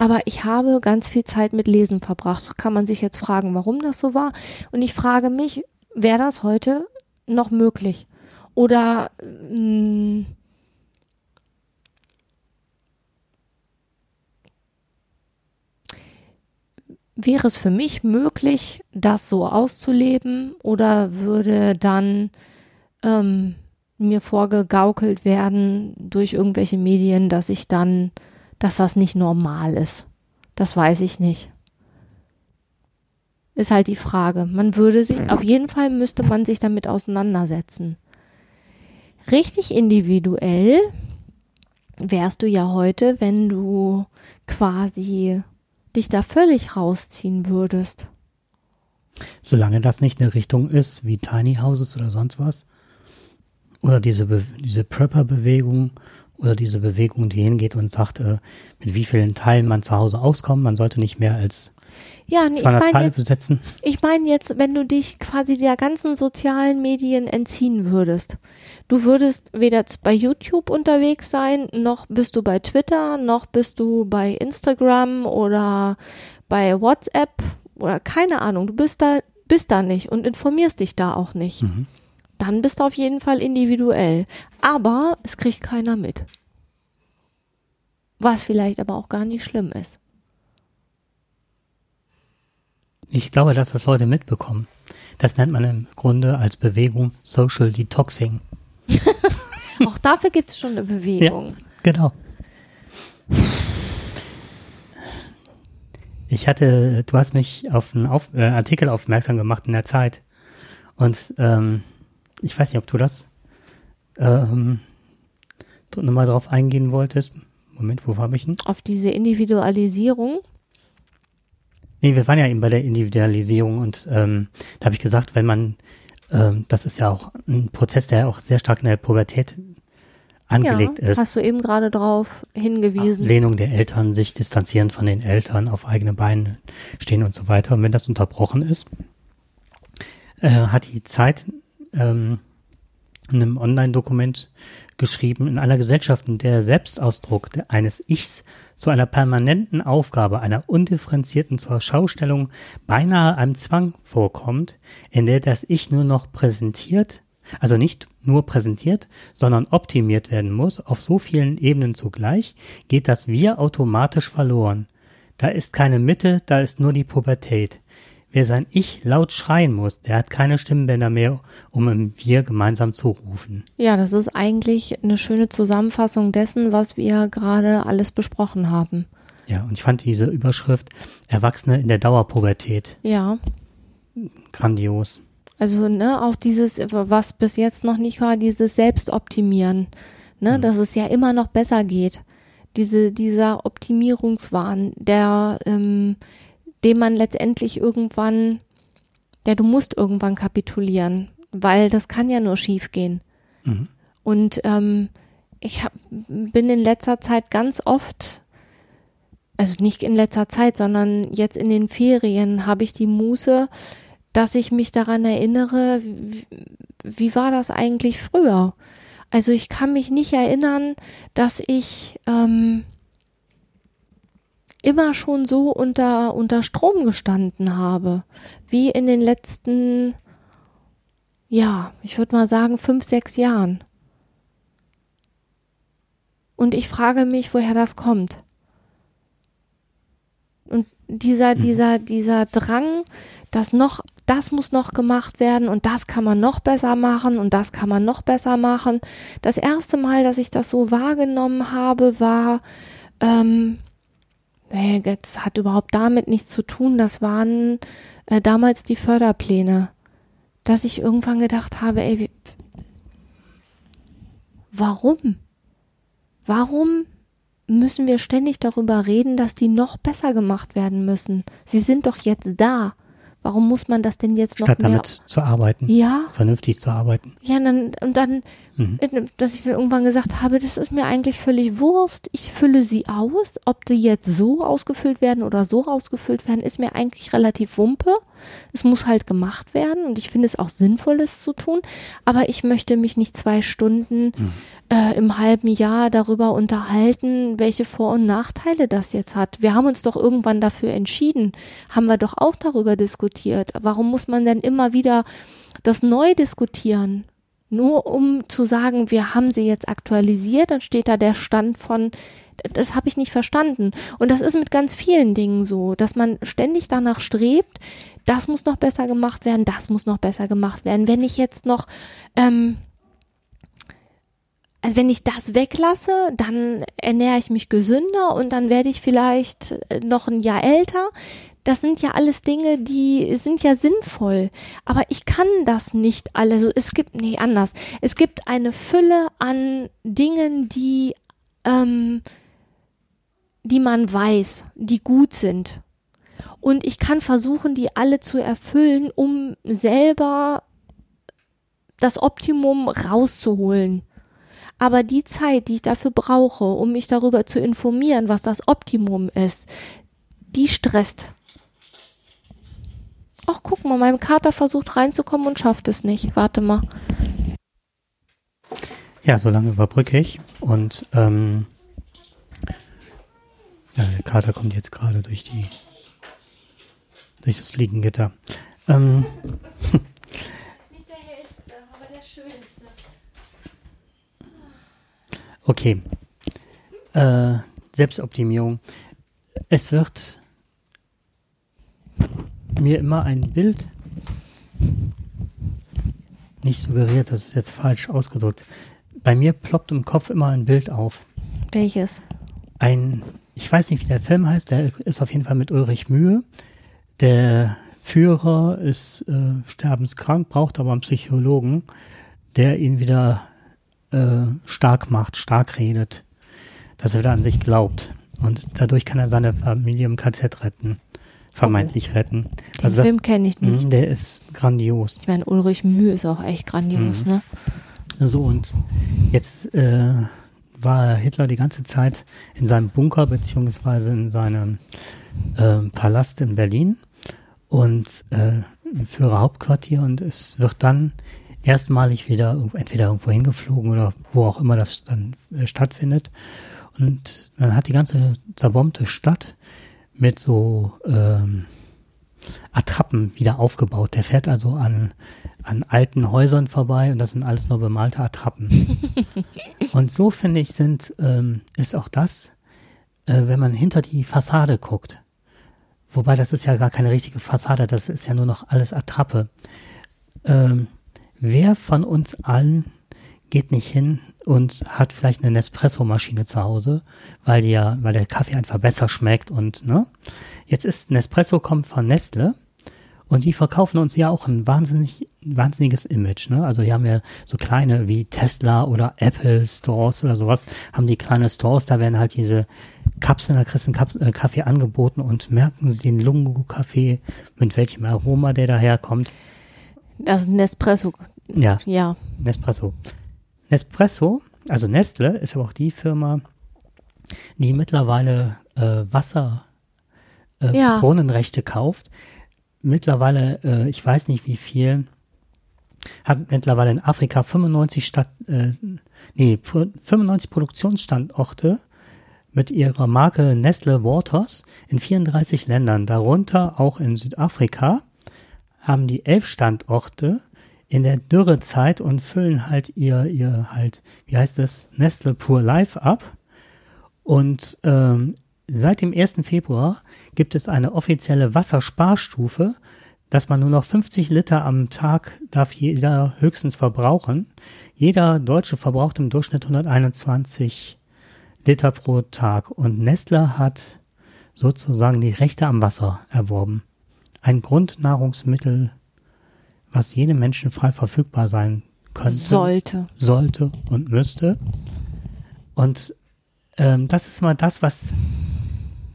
Aber ich habe ganz viel Zeit mit Lesen verbracht. Kann man sich jetzt fragen, warum das so war? Und ich frage mich, wäre das heute noch möglich? Oder mh, hm, wäre es für mich möglich, das so auszuleben? Oder würde dann ähm, mir vorgegaukelt werden durch irgendwelche Medien, dass ich dann dass das nicht normal ist. Das weiß ich nicht. Ist halt die Frage. Man würde sich, auf jeden Fall müsste man sich damit auseinandersetzen. Richtig individuell wärst du ja heute, wenn du quasi dich da völlig rausziehen würdest. Solange das nicht eine Richtung ist, wie Tiny Houses oder sonst was. Oder diese, Be diese Prepper-Bewegung oder diese Bewegung, die hingeht und sagt, äh, mit wie vielen Teilen man zu Hause auskommt. Man sollte nicht mehr als ja, nee, 200 ich Teile meine besetzen. ich mein jetzt, wenn du dich quasi der ganzen sozialen Medien entziehen würdest. Du würdest weder bei YouTube unterwegs sein, noch bist du bei Twitter, noch bist du bei Instagram oder bei WhatsApp oder keine Ahnung. Du bist da, bist da nicht und informierst dich da auch nicht. Mhm. Dann bist du auf jeden Fall individuell. Aber es kriegt keiner mit. Was vielleicht aber auch gar nicht schlimm ist. Ich glaube, dass das Leute mitbekommen. Das nennt man im Grunde als Bewegung Social Detoxing. [LAUGHS] Auch dafür gibt es schon eine Bewegung. Genau. Ich hatte, du hast mich auf einen auf, äh, Artikel aufmerksam gemacht in der Zeit. Und ähm, ich weiß nicht, ob du das ähm, nochmal drauf eingehen wolltest. Moment, wo habe ich ihn? Auf diese Individualisierung. Nee, wir waren ja eben bei der Individualisierung und ähm, da habe ich gesagt, wenn man, ähm, das ist ja auch ein Prozess, der auch sehr stark in der Pubertät angelegt ja, ist. hast du eben gerade drauf hingewiesen. Ablehnung der Eltern, sich distanzieren von den Eltern, auf eigene Beine stehen und so weiter. Und wenn das unterbrochen ist, äh, hat die Zeit ähm, in einem Online-Dokument geschrieben, in einer Gesellschaft, in der Selbstausdruck eines Ichs zu einer permanenten Aufgabe, einer undifferenzierten Zurschaustellung beinahe einem Zwang vorkommt, in der das Ich nur noch präsentiert, also nicht nur präsentiert, sondern optimiert werden muss, auf so vielen Ebenen zugleich, geht das Wir automatisch verloren. Da ist keine Mitte, da ist nur die Pubertät. Wer sein Ich laut schreien muss, der hat keine Stimmbänder mehr, um im Wir gemeinsam zu rufen. Ja, das ist eigentlich eine schöne Zusammenfassung dessen, was wir gerade alles besprochen haben. Ja, und ich fand diese Überschrift Erwachsene in der Dauerpubertät Ja, grandios. also ne, auch dieses, was bis jetzt noch nicht war, dieses Selbstoptimieren, ne, Mhm. dass es ja immer noch besser geht. Diese, dieser Optimierungswahn, der, ähm, dem man letztendlich irgendwann, der du musst irgendwann kapitulieren, weil das kann ja nur schief gehen. Mhm. Und ähm, ich hab, bin in letzter Zeit ganz oft, also nicht in letzter Zeit, sondern jetzt in den Ferien habe ich die Muße, dass ich mich daran erinnere, wie, wie war das eigentlich früher? Also ich kann mich nicht erinnern, dass ich ähm, immer schon so unter, unter Strom gestanden habe, wie in den letzten, ja, ich würde mal sagen, fünf, sechs Jahren. Und ich frage mich, woher das kommt. Und dieser, Mhm. dieser, dieser Drang, das noch, das muss noch gemacht werden und das kann man noch besser machen und das kann man noch besser machen. Das erste Mal, dass ich das so wahrgenommen habe, war, ähm, nee, das hat überhaupt damit nichts zu tun. Das waren äh, damals die Förderpläne, dass ich irgendwann gedacht habe, ey, wie, warum? Warum müssen wir ständig darüber reden, dass die noch besser gemacht werden müssen? Sie sind doch jetzt da. Warum muss man das denn jetzt noch Statt mehr? damit zu arbeiten, Ja, vernünftig zu arbeiten. ja, dann, und dann, Mhm. dass ich dann irgendwann gesagt habe, das ist mir eigentlich völlig Wurst. Ich fülle sie aus. Ob die jetzt so ausgefüllt werden oder so ausgefüllt werden, ist mir eigentlich relativ wumpe. Es muss halt gemacht werden und ich finde es auch sinnvoll, es zu tun. Aber ich möchte mich nicht zwei Stunden Mhm. äh, im halben Jahr darüber unterhalten, welche Vor- und Nachteile das jetzt hat. Wir haben uns doch irgendwann dafür entschieden. Haben wir doch auch darüber diskutiert. Warum muss man denn immer wieder das neu diskutieren? Nur um zu sagen, wir haben sie jetzt aktualisiert, dann steht da der Stand von, das habe ich nicht verstanden. Und das ist mit ganz vielen Dingen so, dass man ständig danach strebt, das muss noch besser gemacht werden, das muss noch besser gemacht werden. Wenn ich jetzt noch, ähm, also wenn ich das weglasse, dann ernähre ich mich gesünder und dann werde ich vielleicht äh, noch ein Jahr älter. Das sind ja alles Dinge, die sind ja sinnvoll. Aber ich kann das nicht alles. Also es gibt, nee, anders. Es gibt eine Fülle an Dingen, die, ähm, die man weiß, die gut sind. Und ich kann versuchen, die alle zu erfüllen, um selber das Optimum rauszuholen. Aber die Zeit, die ich dafür brauche, um mich darüber zu informieren, was das Optimum ist, die stresst. Ach, guck mal, mein Kater versucht reinzukommen und schafft es nicht. Warte mal. Ja, so lange überbrücke ich. Und ähm, ja, der Kater kommt jetzt gerade durch die durch das Fliegengitter. Ähm, nicht der hellste, aber der schönste. Okay. Äh, Selbstoptimierung. Es wird mir immer ein Bild nicht suggeriert, das ist jetzt falsch ausgedrückt. Bei mir ploppt im Kopf immer ein Bild auf. Welches? Ein, ich weiß nicht, wie der Film heißt, der ist auf jeden Fall mit Ulrich Mühe. Der Führer ist äh, sterbenskrank, braucht aber einen Psychologen, der ihn wieder äh, stark macht, stark redet, dass er wieder an sich glaubt. Und dadurch kann er seine Familie im KZ retten vermeintlich okay. retten. Den also Film kenne ich nicht. Mh, der ist grandios. Ich meine, Ulrich Mühe ist auch echt grandios, mhm. ne? So, und jetzt äh, war Hitler die ganze Zeit in seinem Bunker beziehungsweise in seinem äh, Palast in Berlin und äh, Führerhauptquartier und es wird dann erstmalig wieder entweder irgendwo hingeflogen oder wo auch immer das dann äh, stattfindet. Und dann hat die ganze zerbombte Stadt mit so ähm, Attrappen wieder aufgebaut. Der fährt also an, an alten Häusern vorbei und das sind alles nur bemalte Attrappen. [LAUGHS] und so finde ich, sind, ähm, ist auch das, äh, wenn man hinter die Fassade guckt. Wobei das ist ja gar keine richtige Fassade, das ist ja nur noch alles Attrappe. Ähm, wer von uns allen geht nicht hin und hat vielleicht eine Nespresso-Maschine zu Hause, weil ja, weil der Kaffee einfach besser schmeckt und ne. Jetzt ist Nespresso kommt von Nestle und die verkaufen uns ja auch ein wahnsinnig, wahnsinniges Image, ne? Also die haben ja so kleine wie Tesla oder Apple Stores oder sowas, haben die kleine Stores, da werden halt diese Kapseln, da kriegst du äh, Kaffee angeboten und merken sie den Lungo-Kaffee, mit welchem Aroma der daherkommt. Das ist Nespresso. Ja. Ja. Nespresso. Nespresso, also Nestle, ist aber auch die Firma, die mittlerweile äh, Wasser, äh, ja. Brunnenrechte kauft. Mittlerweile, äh, ich weiß nicht wie viel, hat mittlerweile in Afrika 95 Stadt, äh, nee, 95 Produktionsstandorte mit ihrer Marke Nestle Waters in 34 Ländern, darunter auch in Südafrika, haben die elf Standorte in der Dürrezeit und füllen halt ihr, ihr halt, wie heißt das, Nestle Pure Life ab. Und ähm, seit dem 1. Februar gibt es eine offizielle Wassersparstufe, dass man nur noch 50 Liter am Tag darf jeder höchstens verbrauchen. Jeder Deutsche verbraucht im Durchschnitt 121 Liter pro Tag und Nestle hat sozusagen die Rechte am Wasser erworben. Ein Grundnahrungsmittel was jedem Menschen frei verfügbar sein könnte. Sollte. Sollte und müsste. Und ähm, das ist mal das, was,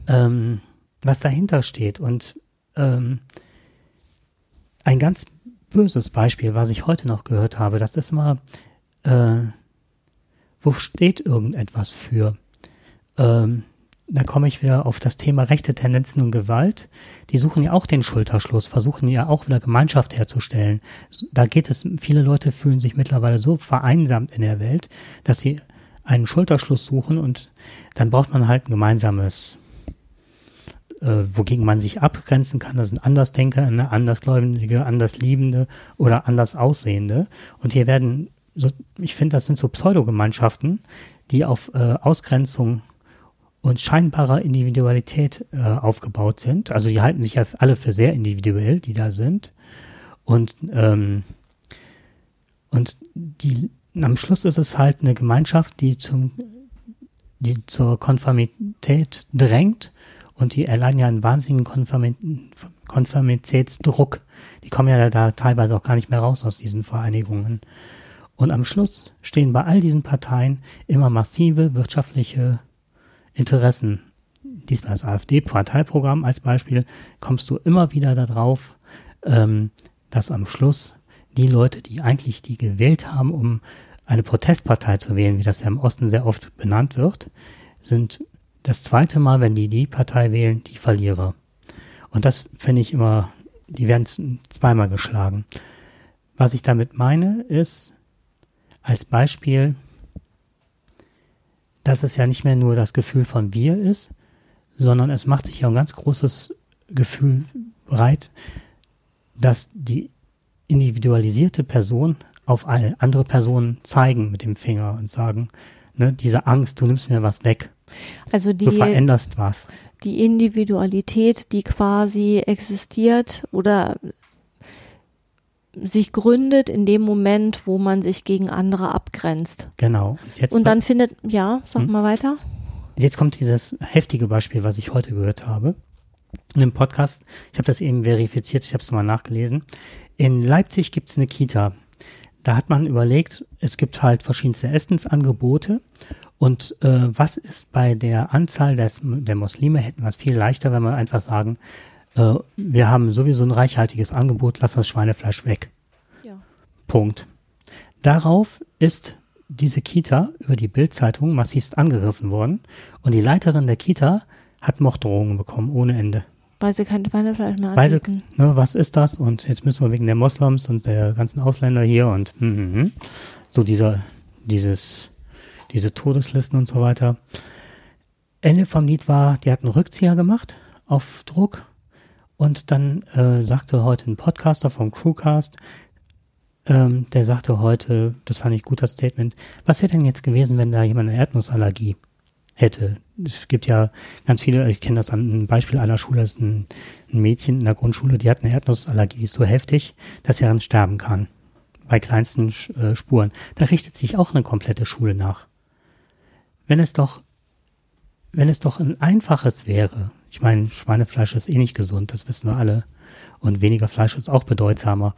ähm, was dahinter steht. Und ähm, ein ganz böses Beispiel, was ich heute noch gehört habe, das ist mal, äh, wo steht irgendetwas für? Ähm, da komme ich wieder auf das Thema rechte Tendenzen und Gewalt. Die suchen ja auch den Schulterschluss, versuchen ja auch wieder Gemeinschaft herzustellen. Da geht es, viele Leute fühlen sich mittlerweile so vereinsamt in der Welt, dass sie einen Schulterschluss suchen und dann braucht man halt ein gemeinsames, äh, wogegen man sich abgrenzen kann. Das sind Andersdenker, eine Andersgläubige, Andersliebende oder anders Aussehende. Und hier werden, so, ich finde, das sind so Pseudogemeinschaften, die auf äh, Ausgrenzung und scheinbarer Individualität äh, aufgebaut sind. Also die halten sich ja alle für sehr individuell, die da sind. Und, ähm, und die, am Schluss ist es halt eine Gemeinschaft, die zum, die zur Konformität drängt und die erleiden ja einen wahnsinnigen Konformitätsdruck. Die kommen ja da teilweise auch gar nicht mehr raus aus diesen Vereinigungen. Und am Schluss stehen bei all diesen Parteien immer massive wirtschaftliche Interessen diesmal das AfD-Parteiprogramm als Beispiel, kommst du immer wieder darauf, ähm, dass am Schluss die Leute, die eigentlich die gewählt haben, um eine Protestpartei zu wählen, wie das ja im Osten sehr oft benannt wird, sind das zweite Mal, wenn die die Partei wählen, die Verlierer. Und das finde ich immer, die werden zweimal geschlagen. Was ich damit meine, ist als Beispiel, dass es ja nicht mehr nur das Gefühl von wir ist, sondern es macht sich ja ein ganz großes Gefühl breit, dass die individualisierte Person auf eine andere Person zeigen mit dem Finger und sagen, ne, diese Angst, du nimmst mir was weg. Also die, du veränderst was. Die Individualität, die quasi existiert oder sich gründet in dem Moment, wo man sich gegen andere abgrenzt. Genau. Jetzt und dann findet, ja, sag hm? mal weiter. Jetzt kommt dieses heftige Beispiel, was ich heute gehört habe. In einem Podcast, ich habe das eben verifiziert, ich habe es nochmal nachgelesen. In Leipzig gibt es eine Kita. Da hat man überlegt, es gibt halt verschiedenste Essensangebote und äh, was ist bei der Anzahl des, der Muslime, hätten wir es viel leichter, wenn wir einfach sagen, äh, wir haben sowieso ein reichhaltiges Angebot, lass das Schweinefleisch weg. Ja. Punkt. Darauf ist diese Kita über die Bildzeitung massivst angegriffen worden und die Leiterin der Kita hat Morddrohungen bekommen ohne Ende. Weil sie kein Schweinefleisch mehr Weil sie, ne, was ist das? Und jetzt müssen wir wegen der Moslems und der ganzen Ausländer hier und mm, mm, so dieser, dieses, diese Todeslisten und so weiter. Ende vom Lied war, die hat einen Rückzieher gemacht auf Druck und dann äh, sagte heute ein Podcaster vom Crewcast, ähm, der sagte heute, das fand ich gut, das Statement, was wäre denn jetzt gewesen, wenn da jemand eine Erdnussallergie hätte. Es gibt ja ganz viele, ich kenne das an einem Beispiel einer Schule, ist ein, ein, Mädchen in der Grundschule, die hat eine Erdnussallergie, ist so heftig, dass sie dann sterben kann. Bei kleinsten äh, Spuren. Da richtet sich auch eine komplette Schule nach. Wenn es doch, wenn es doch ein einfaches wäre, ich meine, Schweinefleisch ist eh nicht gesund, das wissen wir alle. Und weniger Fleisch ist auch bedeutsamer.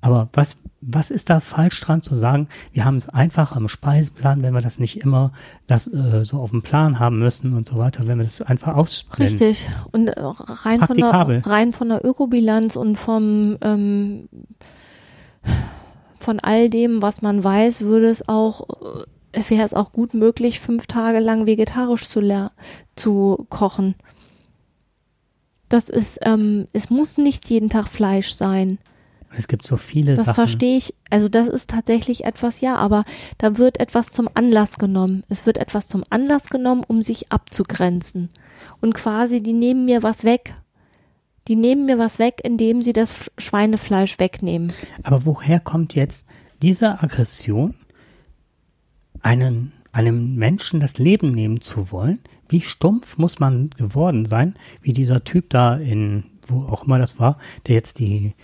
Aber was, was ist da falsch dran zu sagen, wir haben es einfach am Speiseplan, wenn wir das nicht immer das äh, so auf dem Plan haben müssen und so weiter, wenn wir das einfach ausblenden. Richtig. Und äh, rein von, der, rein von der Ökobilanz und vom ähm, von all dem, was man weiß, würde es auch äh, wäre es auch gut möglich, fünf Tage lang vegetarisch zu, zu kochen. Das ist, ähm, es muss nicht jeden Tag Fleisch sein. Es gibt so viele das Sachen. Das verstehe ich. Also das ist tatsächlich etwas, ja, aber da wird etwas zum Anlass genommen. Es wird etwas zum Anlass genommen, um sich abzugrenzen. Und quasi, die nehmen mir was weg. Die nehmen mir was weg, indem sie das Schweinefleisch wegnehmen. Aber woher kommt jetzt diese Aggression, einen, einem Menschen das Leben nehmen zu wollen? Wie stumpf muss man geworden sein, wie dieser Typ da in, wo auch immer das war, der jetzt die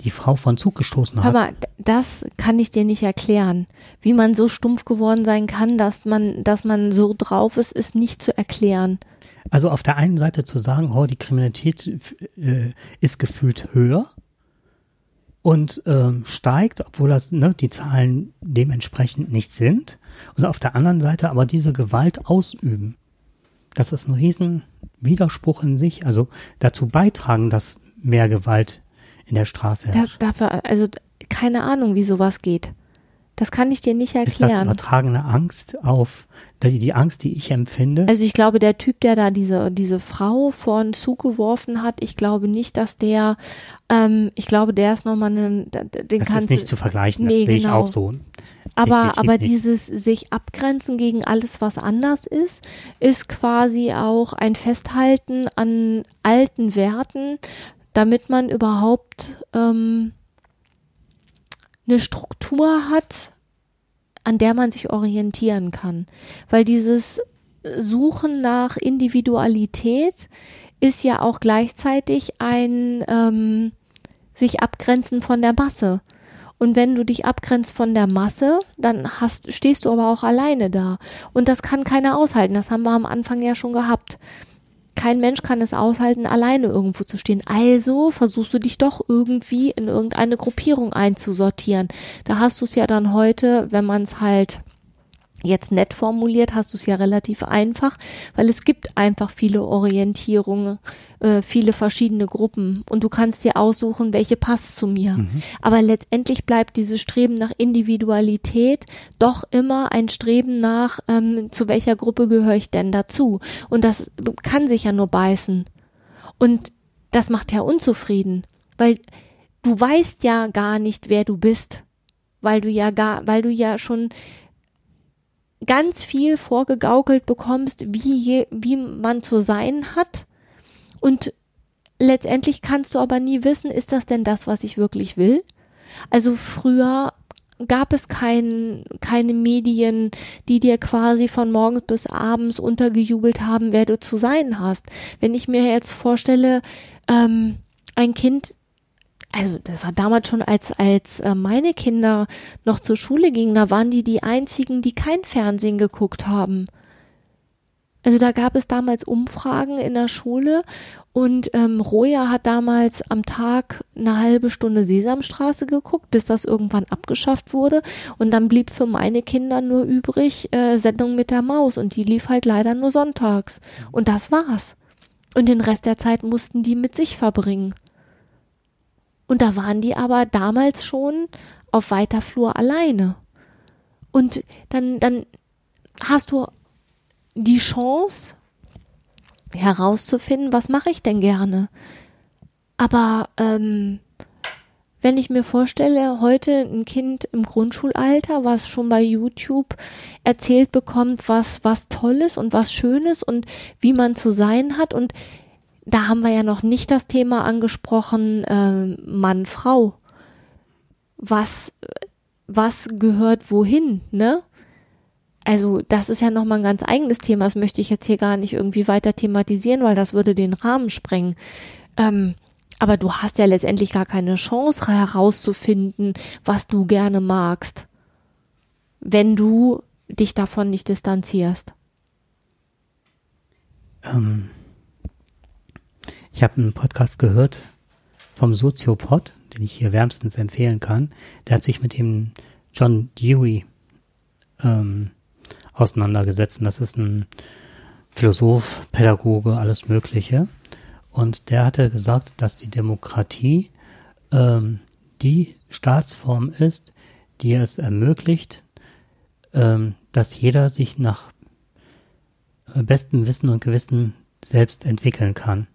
die Frau von Zug gestoßen hat. Aber das kann ich dir nicht erklären. Wie man so stumpf geworden sein kann, dass man, dass man so drauf ist, ist nicht zu erklären. Also auf der einen Seite zu sagen, oh, die Kriminalität äh, ist gefühlt höher und ähm, steigt, obwohl das ne, die Zahlen dementsprechend nicht sind. Und auf der anderen Seite aber diese Gewalt ausüben. Das ist ein riesen Widerspruch in sich. Also dazu beitragen, dass mehr Gewalt in der Straße herrscht. Das, dafür, also keine Ahnung, wie sowas geht. Das kann ich dir nicht erklären. Ist das übertragene Angst auf die, die Angst, die ich empfinde? Also ich glaube, der Typ, der da diese diese Frau vor den Zug geworfen hat, ich glaube nicht, dass der, ähm, ich glaube, der ist nochmal ein, den das ist nicht zu vergleichen. Nee, das sehe genau. ich auch so. Aber aber dieses sich abgrenzen gegen alles, was anders ist, ist quasi auch ein Festhalten an alten Werten, damit man überhaupt ähm, eine Struktur hat, an der man sich orientieren kann. Weil dieses Suchen nach Individualität ist ja auch gleichzeitig ein ähm, sich abgrenzen von der Masse. Und wenn du dich abgrenzt von der Masse, dann hast, stehst du aber auch alleine da. Und das kann keiner aushalten. Das haben wir am Anfang ja schon gehabt kein Mensch kann es aushalten, alleine irgendwo zu stehen. Also versuchst du dich doch irgendwie in irgendeine Gruppierung einzusortieren. Da hast du es ja dann heute, wenn man es halt Jetzt nett formuliert hast du es ja relativ einfach, weil es gibt einfach viele Orientierungen, äh, viele verschiedene Gruppen und du kannst dir aussuchen, welche passt zu mir. Mhm. Aber letztendlich bleibt dieses Streben nach Individualität doch immer ein Streben nach, ähm, zu welcher Gruppe gehöre ich denn dazu? Und das kann sich ja nur beißen. Und das macht ja unzufrieden, weil du weißt ja gar nicht, wer du bist, weil du ja gar, weil du ja schon ganz viel vorgegaukelt bekommst, wie, je, wie man zu sein hat. Und letztendlich kannst du aber nie wissen, ist das denn das, was ich wirklich will? Also früher gab es kein, keine Medien, die dir quasi von morgens bis abends untergejubelt haben, wer du zu sein hast. Wenn ich mir jetzt vorstelle, ähm, ein Kind also das war damals schon, als, als äh, meine Kinder noch zur Schule gingen, da waren die die einzigen, die kein Fernsehen geguckt haben. Also da gab es damals Umfragen in der Schule und ähm, Roja hat damals am Tag eine halbe Stunde Sesamstraße geguckt, bis das irgendwann abgeschafft wurde. Und dann blieb für meine Kinder nur übrig äh, Sendung mit der Maus und die lief halt leider nur sonntags. Und das war's. Und den Rest der Zeit mussten die mit sich verbringen. Und da waren die aber damals schon auf weiter Flur alleine. Und dann, dann hast du die Chance herauszufinden, was mache ich denn gerne. Aber ähm, wenn ich mir vorstelle, heute ein Kind im Grundschulalter, was schon bei YouTube erzählt bekommt, was was Tolles und was Schönes und wie man zu sein hat und da haben wir ja noch nicht das Thema angesprochen, äh, Mann, Frau. Was, was gehört wohin, ne? Also, das ist ja nochmal ein ganz eigenes Thema. Das möchte ich jetzt hier gar nicht irgendwie weiter thematisieren, weil das würde den Rahmen sprengen. Ähm, aber du hast ja letztendlich gar keine Chance herauszufinden, was du gerne magst, wenn du dich davon nicht distanzierst. Ähm, ich habe einen Podcast gehört vom Soziopod, den ich hier wärmstens empfehlen kann. Der hat sich mit dem John Dewey ähm, auseinandergesetzt. Und das ist ein Philosoph, Pädagoge, alles Mögliche. Und der hatte gesagt, dass die Demokratie ähm, die Staatsform ist, die es ermöglicht, ähm, dass jeder sich nach äh, bestem Wissen und Gewissen selbst entwickeln kann.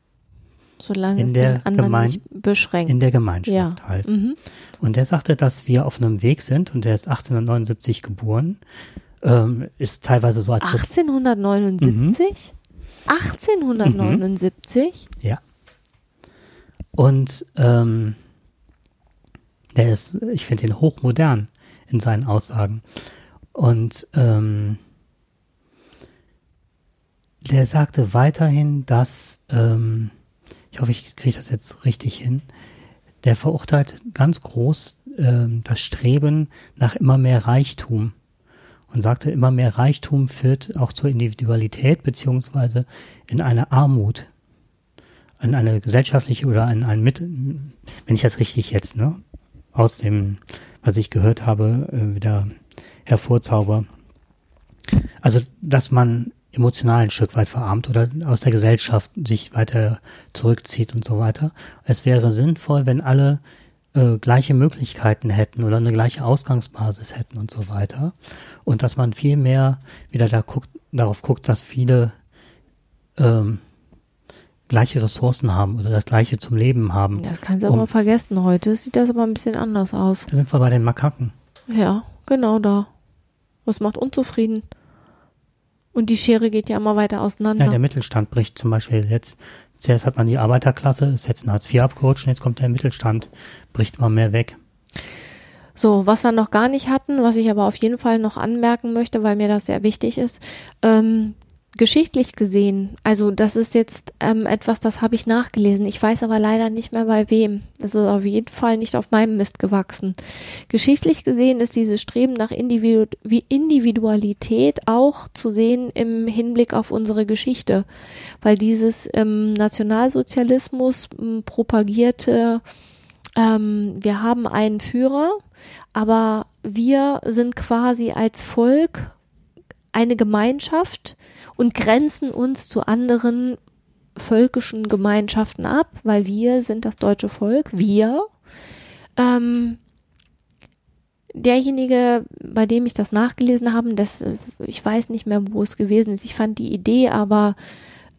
Solange in der Gemein beschränkt. In der Gemeinschaft ja. halt. Mhm. Und er sagte, dass wir auf einem Weg sind und er ist 1879 geboren. Ähm, ist teilweise so als 1879? Mhm. 1879? Mhm. Ja. Und ähm, der ist, ich finde ihn hochmodern in seinen Aussagen. Und ähm, der sagte weiterhin, dass ähm, ich hoffe, ich kriege das jetzt richtig hin, der verurteilt ganz groß äh, das Streben nach immer mehr Reichtum und sagte, immer mehr Reichtum führt auch zur Individualität beziehungsweise in eine Armut, in eine gesellschaftliche oder in ein mit, wenn ich das richtig jetzt ne, aus dem, was ich gehört habe, äh, wieder hervorzauber. Also, dass man emotional ein Stück weit verarmt oder aus der Gesellschaft sich weiter zurückzieht und so weiter. Es wäre sinnvoll, wenn alle äh, gleiche Möglichkeiten hätten oder eine gleiche Ausgangsbasis hätten und so weiter. Und dass man viel mehr wieder da guckt, darauf guckt, dass viele ähm, gleiche Ressourcen haben oder das gleiche zum Leben haben. Das kannst du um, aber vergessen. Heute sieht das aber ein bisschen anders aus. Da sind wir bei den Makaken. Ja, genau da. Was macht unzufrieden? Und die Schere geht ja immer weiter auseinander. Ja, der Mittelstand bricht zum Beispiel jetzt. Zuerst hat man die Arbeiterklasse, ist jetzt ein Hartz IV abgerutscht und jetzt kommt der Mittelstand, bricht immer mehr weg. So, was wir noch gar nicht hatten, was ich aber auf jeden Fall noch anmerken möchte, weil mir das sehr wichtig ist, ähm, geschichtlich gesehen, also das ist jetzt ähm, etwas, das habe ich nachgelesen. Ich weiß aber leider nicht mehr bei wem. Das ist auf jeden Fall nicht auf meinem Mist gewachsen. Geschichtlich gesehen ist dieses Streben nach Individu Individualität auch zu sehen im Hinblick auf unsere Geschichte, weil dieses ähm, Nationalsozialismus ähm, propagierte, ähm, wir haben einen Führer, aber wir sind quasi als Volk eine Gemeinschaft und grenzen uns zu anderen völkischen Gemeinschaften ab, weil wir sind das deutsche Volk, wir. Ähm, derjenige, bei dem ich das nachgelesen habe, das, ich weiß nicht mehr, wo es gewesen ist. Ich fand die Idee aber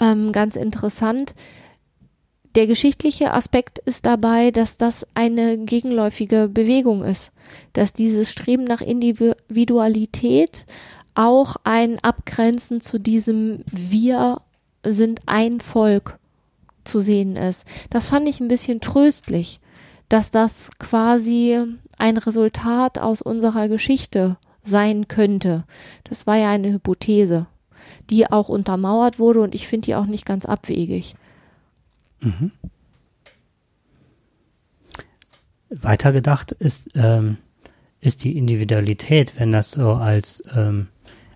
ähm, ganz interessant. Der geschichtliche Aspekt ist dabei, dass das eine gegenläufige Bewegung ist, dass dieses Streben nach Individualität auch ein Abgrenzen zu diesem Wir sind ein Volk zu sehen ist. Das fand ich ein bisschen tröstlich, dass das quasi ein Resultat aus unserer Geschichte sein könnte. Das war ja eine Hypothese, die auch untermauert wurde und ich finde die auch nicht ganz abwegig. Mhm. Weitergedacht ist, ähm, ist die Individualität, wenn das so als ähm,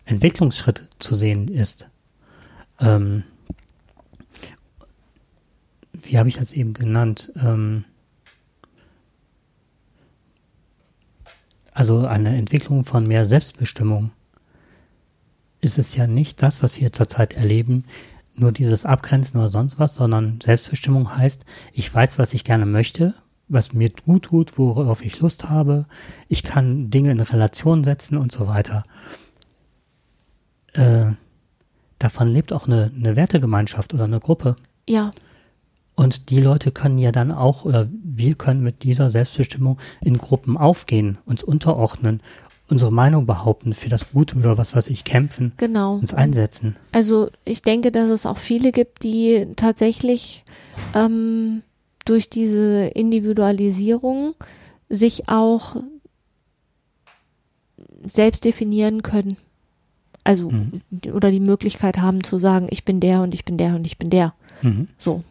Entwicklungsschritt zu sehen ist. Ähm, wie habe ich das eben genannt? Ähm, also eine Entwicklung von mehr Selbstbestimmung ist es ja nicht das, was wir zurzeit erleben, nur dieses Abgrenzen oder sonst was, sondern Selbstbestimmung heißt, ich weiß, was ich gerne möchte, was mir gut tut, worauf ich Lust habe, ich kann Dinge in Relation setzen und so weiter. Äh, davon lebt auch eine, eine Wertegemeinschaft oder eine Gruppe. Ja. Und die Leute können ja dann auch, oder wir können mit dieser Selbstbestimmung in Gruppen aufgehen, uns unterordnen, unsere Meinung behaupten, für das Gute oder was weiß ich kämpfen, genau. uns einsetzen. Also ich denke, dass es auch viele gibt, die tatsächlich ähm, durch diese Individualisierung sich auch selbst definieren können. Also mhm. oder die Möglichkeit haben zu sagen, ich bin der und ich bin der und ich bin der. Mhm. So.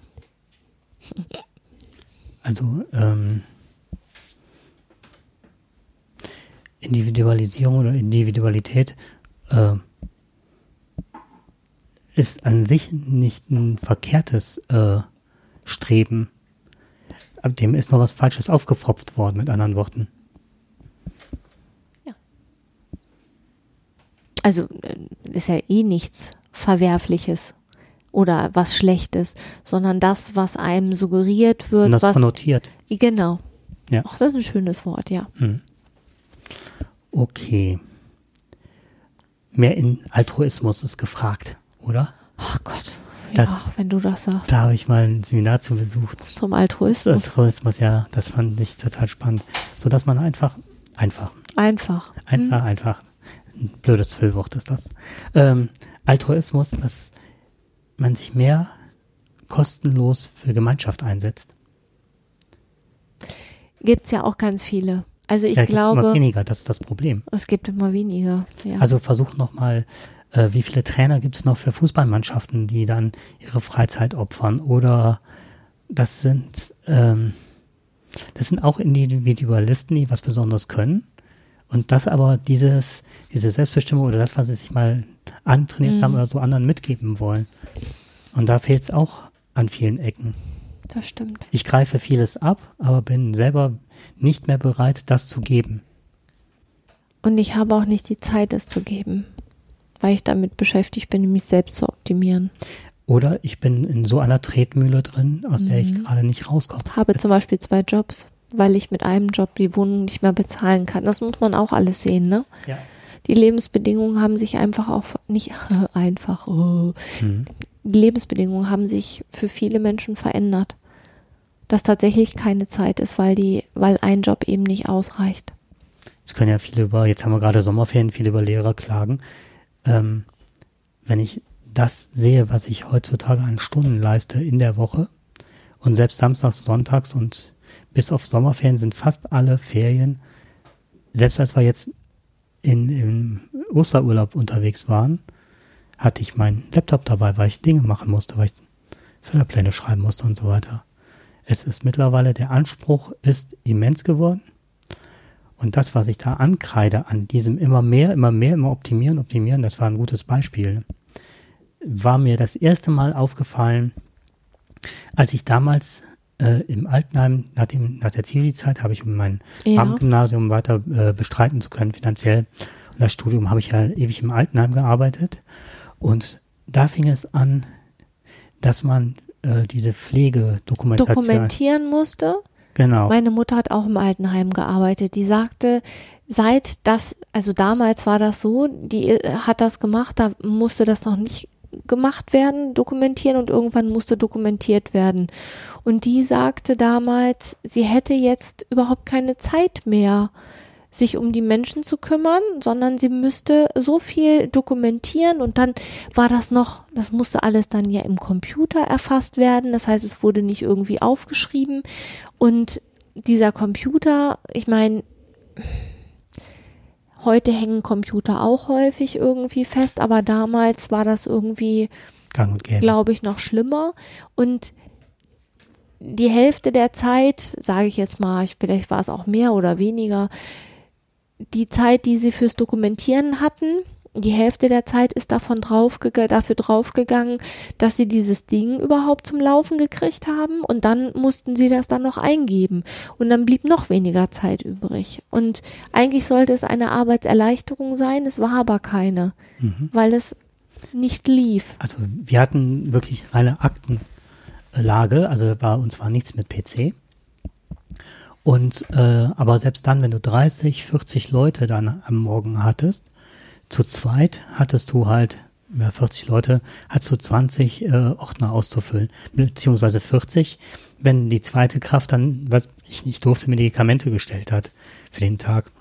Also ähm, Individualisierung oder Individualität äh, ist an sich nicht ein verkehrtes äh, Streben. Ab dem ist noch was Falsches aufgepfropft worden, mit anderen Worten. Also äh, ist ja eh nichts Verwerfliches oder was Schlechtes, sondern das, was einem suggeriert wird. Und das was, konnotiert. Genau. Ja. Ach, das ist ein schönes Wort, ja. Hm. Okay. Mehr in Altruismus ist gefragt, oder? Ach Gott. Das, ja, wenn du das sagst. Da habe ich mal ein Seminar zu besucht. Zum Altruismus. Altruismus, ja. Das fand ich total spannend. So dass man einfach, einfach. Einfach. Einfach, hm. einfach. Ein blödes Füllwort ist das. Ähm, Altruismus, das man sich mehr kostenlos für Gemeinschaft einsetzt. Gibt es ja auch ganz viele. Also ich ja, glaube. immer weniger, das ist das Problem. Es gibt immer weniger, ja. Also versuch nochmal, äh, wie viele Trainer gibt es noch für Fußballmannschaften, die dann ihre Freizeit opfern? Oder das sind, ähm, das sind auch Individualisten, die was Besonderes können. Und das aber dieses, diese Selbstbestimmung oder das, was sie sich mal antrainiert mhm. haben oder so anderen mitgeben wollen. Und da fehlt es auch an vielen Ecken. Das stimmt. Ich greife vieles ab, aber bin selber nicht mehr bereit, das zu geben. Und ich habe auch nicht die Zeit, es zu geben, weil ich damit beschäftigt bin, mich selbst zu optimieren. Oder ich bin in so einer Tretmühle drin, aus mhm. der ich mhm. gerade nicht rauskomme. Habe zum Beispiel zwei Jobs weil ich mit einem Job die Wohnung nicht mehr bezahlen kann. Das muss man auch alles sehen, ne? Ja. Die Lebensbedingungen haben sich einfach auch [LAUGHS] nicht [LAUGHS] einfach. Oh. Mhm. Die Lebensbedingungen haben sich für viele Menschen verändert. Dass tatsächlich keine Zeit ist, weil die, weil ein Job eben nicht ausreicht. Jetzt können ja viele über, jetzt haben wir gerade Sommerferien, viele über Lehrer klagen. Ähm, wenn ich das sehe, was ich heutzutage an Stunden leiste in der Woche und selbst samstags, sonntags und bis auf Sommerferien sind fast alle Ferien, selbst als wir jetzt in, im Osterurlaub unterwegs waren, hatte ich meinen Laptop dabei, weil ich Dinge machen musste, weil ich Förderpläne schreiben musste und so weiter. Es ist mittlerweile, der Anspruch ist immens geworden. Und das, was ich da ankreide an diesem immer mehr, immer mehr, immer optimieren, optimieren, das war ein gutes Beispiel, war mir das erste Mal aufgefallen, als ich damals äh, im Altenheim, nach, dem, nach der Zivilzeit, habe ich, um mein ja. Abendgymnasium weiter äh, bestreiten zu können, finanziell, Und das Studium habe ich ja ewig im Altenheim gearbeitet. Und da fing es an, dass man äh, diese Pflegedokumentation dokumentieren musste. Genau. Meine Mutter hat auch im Altenheim gearbeitet. Die sagte, seit das, also damals war das so, die äh, hat das gemacht, da musste das noch nicht gemacht werden, dokumentieren und irgendwann musste dokumentiert werden. Und die sagte damals, sie hätte jetzt überhaupt keine Zeit mehr, sich um die Menschen zu kümmern, sondern sie müsste so viel dokumentieren und dann war das noch, das musste alles dann ja im Computer erfasst werden. Das heißt, es wurde nicht irgendwie aufgeschrieben und dieser Computer, ich meine, heute hängen Computer auch häufig irgendwie fest, aber damals war das irgendwie, glaube ich, noch schlimmer. Und die Hälfte der Zeit, sage ich jetzt mal, vielleicht war es auch mehr oder weniger, die Zeit, die sie fürs Dokumentieren hatten, die Hälfte der Zeit ist davon draufgegangen, dafür draufgegangen, dass sie dieses Ding überhaupt zum Laufen gekriegt haben und dann mussten sie das dann noch eingeben und dann blieb noch weniger Zeit übrig. Und eigentlich sollte es eine Arbeitserleichterung sein, es war aber keine, mhm. weil es nicht lief. Also wir hatten wirklich eine Aktenlage, also bei uns war nichts mit PC. Und äh, aber selbst dann, wenn du 30, 40 Leute dann am Morgen hattest, zu zweit hattest du halt, ja, 40 Leute, hattest du 20 äh, Ordner auszufüllen, beziehungsweise 40, wenn die zweite Kraft dann, was ich nicht durfte, Medikamente gestellt hat für den Tag.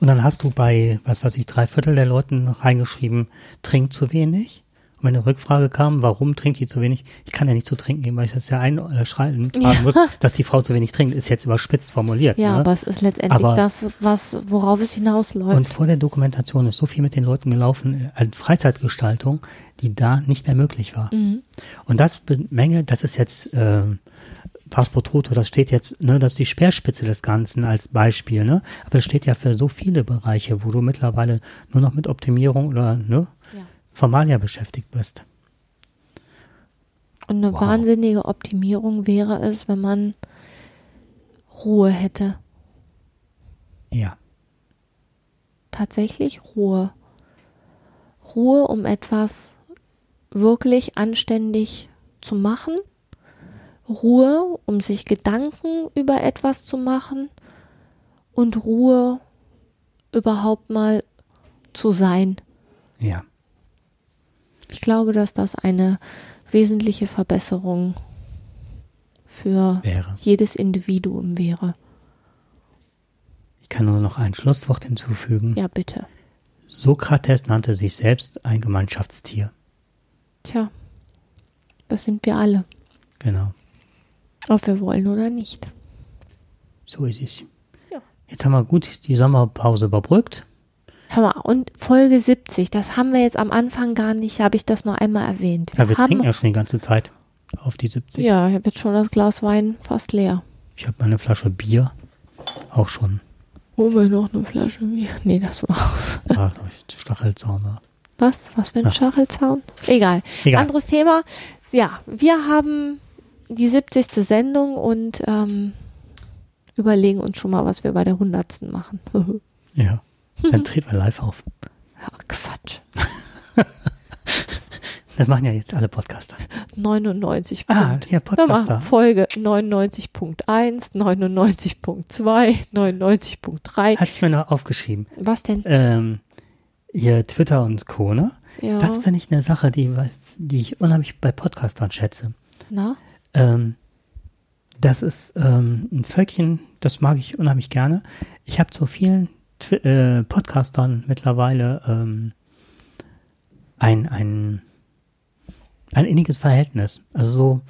Und dann hast du bei, was weiß ich, drei Viertel der Leuten reingeschrieben, trink zu wenig wenn eine Rückfrage kam, warum trinkt die zu wenig? Ich kann ja nicht zu trinken geben, weil ich das ja einschreiben ja. muss, [LAUGHS] dass die Frau zu wenig trinkt, ist jetzt überspitzt formuliert. Ja, ne? aber es ist letztendlich aber, das, was, worauf es hinausläuft. Und vor der Dokumentation ist so viel mit den Leuten gelaufen, an Freizeitgestaltung, die da nicht mehr möglich war. Mhm. Und das bemängelt, das ist jetzt, äh, Passport Toto, das steht jetzt, ne, das ist die Speerspitze des Ganzen als Beispiel, ne? Aber das steht ja für so viele Bereiche, wo du mittlerweile nur noch mit Optimierung oder, ne? Formalia beschäftigt bist. Und eine wow. wahnsinnige Optimierung wäre es, wenn man Ruhe hätte. Ja. Tatsächlich Ruhe. Ruhe, um etwas wirklich anständig zu machen. Ruhe, um sich Gedanken über etwas zu machen. Und Ruhe, überhaupt mal zu sein. Ja. Ich glaube, dass das eine wesentliche Verbesserung für wäre. jedes Individuum wäre. Ich kann nur noch ein Schlusswort hinzufügen. Ja, bitte. Sokrates nannte sich selbst ein Gemeinschaftstier. Tja, das sind wir alle. Genau. Ob wir wollen oder nicht. So ist es. Ja. Jetzt haben wir gut die Sommerpause überbrückt. Hör mal, und Folge 70, das haben wir jetzt am Anfang gar nicht, habe ich das noch einmal erwähnt. Wir ja, wir trinken ja schon die ganze Zeit auf die 70. Ja, ich habe jetzt schon das Glas Wein fast leer. Ich habe meine Flasche Bier auch schon. Holen wir noch eine Flasche Bier? Nee, das war's. Ah, Stachelzaun. Ja. Was? Was für ein ja. Stachelzaun? Egal. Egal. Anderes Thema. Ja, wir haben die 70. Sendung und ähm, überlegen uns schon mal, was wir bei der 100. machen. [LAUGHS] ja. [LAUGHS] Dann treten wir live auf. Ach, Quatsch. [LAUGHS] Das machen ja jetzt alle Podcaster. 99. Ah, ja, Podcaster. Folge 99.1, 99.2, 99.3. Hat ich mir noch aufgeschrieben. Was denn? Ähm, hier Twitter und Co. Ne? Ja. Das finde ich eine Sache, die, die ich unheimlich bei Podcastern schätze. Na? Ähm, das ist ähm, ein Völkchen, das mag ich unheimlich gerne. Ich habe zu vielen Twi äh, Podcastern mittlerweile ähm, ein, ein, ein inniges Verhältnis. Also so,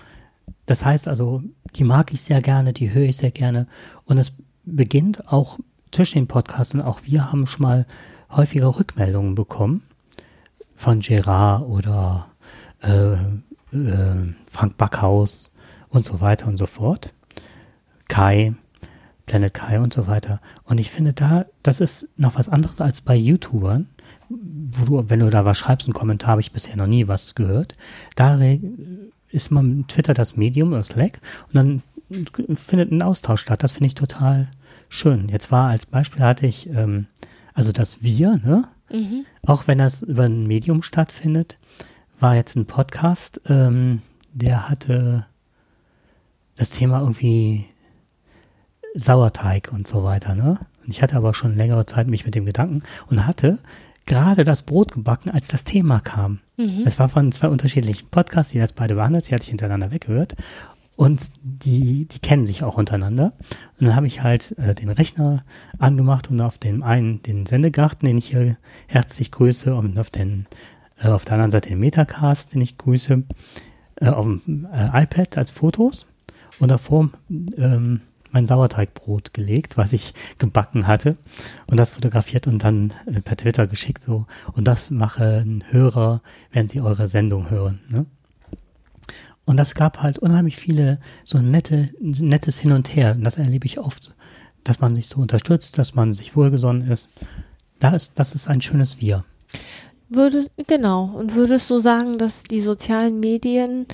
das heißt also, die mag ich sehr gerne, die höre ich sehr gerne. Und es beginnt auch zwischen den Podcastern, auch wir haben schon mal häufiger Rückmeldungen bekommen von Gerard oder äh, äh, Frank Backhaus und so weiter und so fort. Kai, Planet Kai und so weiter. Und ich finde da, das ist noch was anderes als bei YouTubern, wo du, wenn du da was schreibst, einen Kommentar, habe ich bisher noch nie was gehört. Da ist man Twitter das Medium oder Slack und dann findet ein Austausch statt. Das finde ich total schön. Jetzt war als Beispiel hatte ich ähm, Also das Wir, ne? Mhm. Auch wenn das über ein Medium stattfindet, war jetzt ein Podcast, ähm, der hatte das Thema irgendwie Sauerteig und so weiter, ne? Und ich hatte aber schon längere Zeit mich mit dem Gedanken und hatte gerade das Brot gebacken, als das Thema kam. Mhm. Es war von zwei unterschiedlichen Podcasts, die das beide behandelt, die hatte ich hintereinander weggehört. Und die, die kennen sich auch untereinander. Und dann habe ich halt äh, den Rechner angemacht und auf dem einen den Sendegarten, den ich hier herzlich grüße, und auf, den, äh, auf der anderen Seite den Metacast, den ich grüße, äh, auf dem äh, iPad als Fotos und davor ähm, mein Sauerteigbrot gelegt, was ich gebacken hatte und das fotografiert und dann äh, per Twitter geschickt so. Und das machen Hörer, wenn sie eure Sendung hören. Ne? Und das gab halt unheimlich viele so nette, nettes Hin und Her. Und das erlebe ich oft, dass man sich so unterstützt, dass man sich wohlgesonnen ist. Da ist, das ist ein schönes Wir. Würde, genau. Und würdest du sagen, dass die sozialen Medien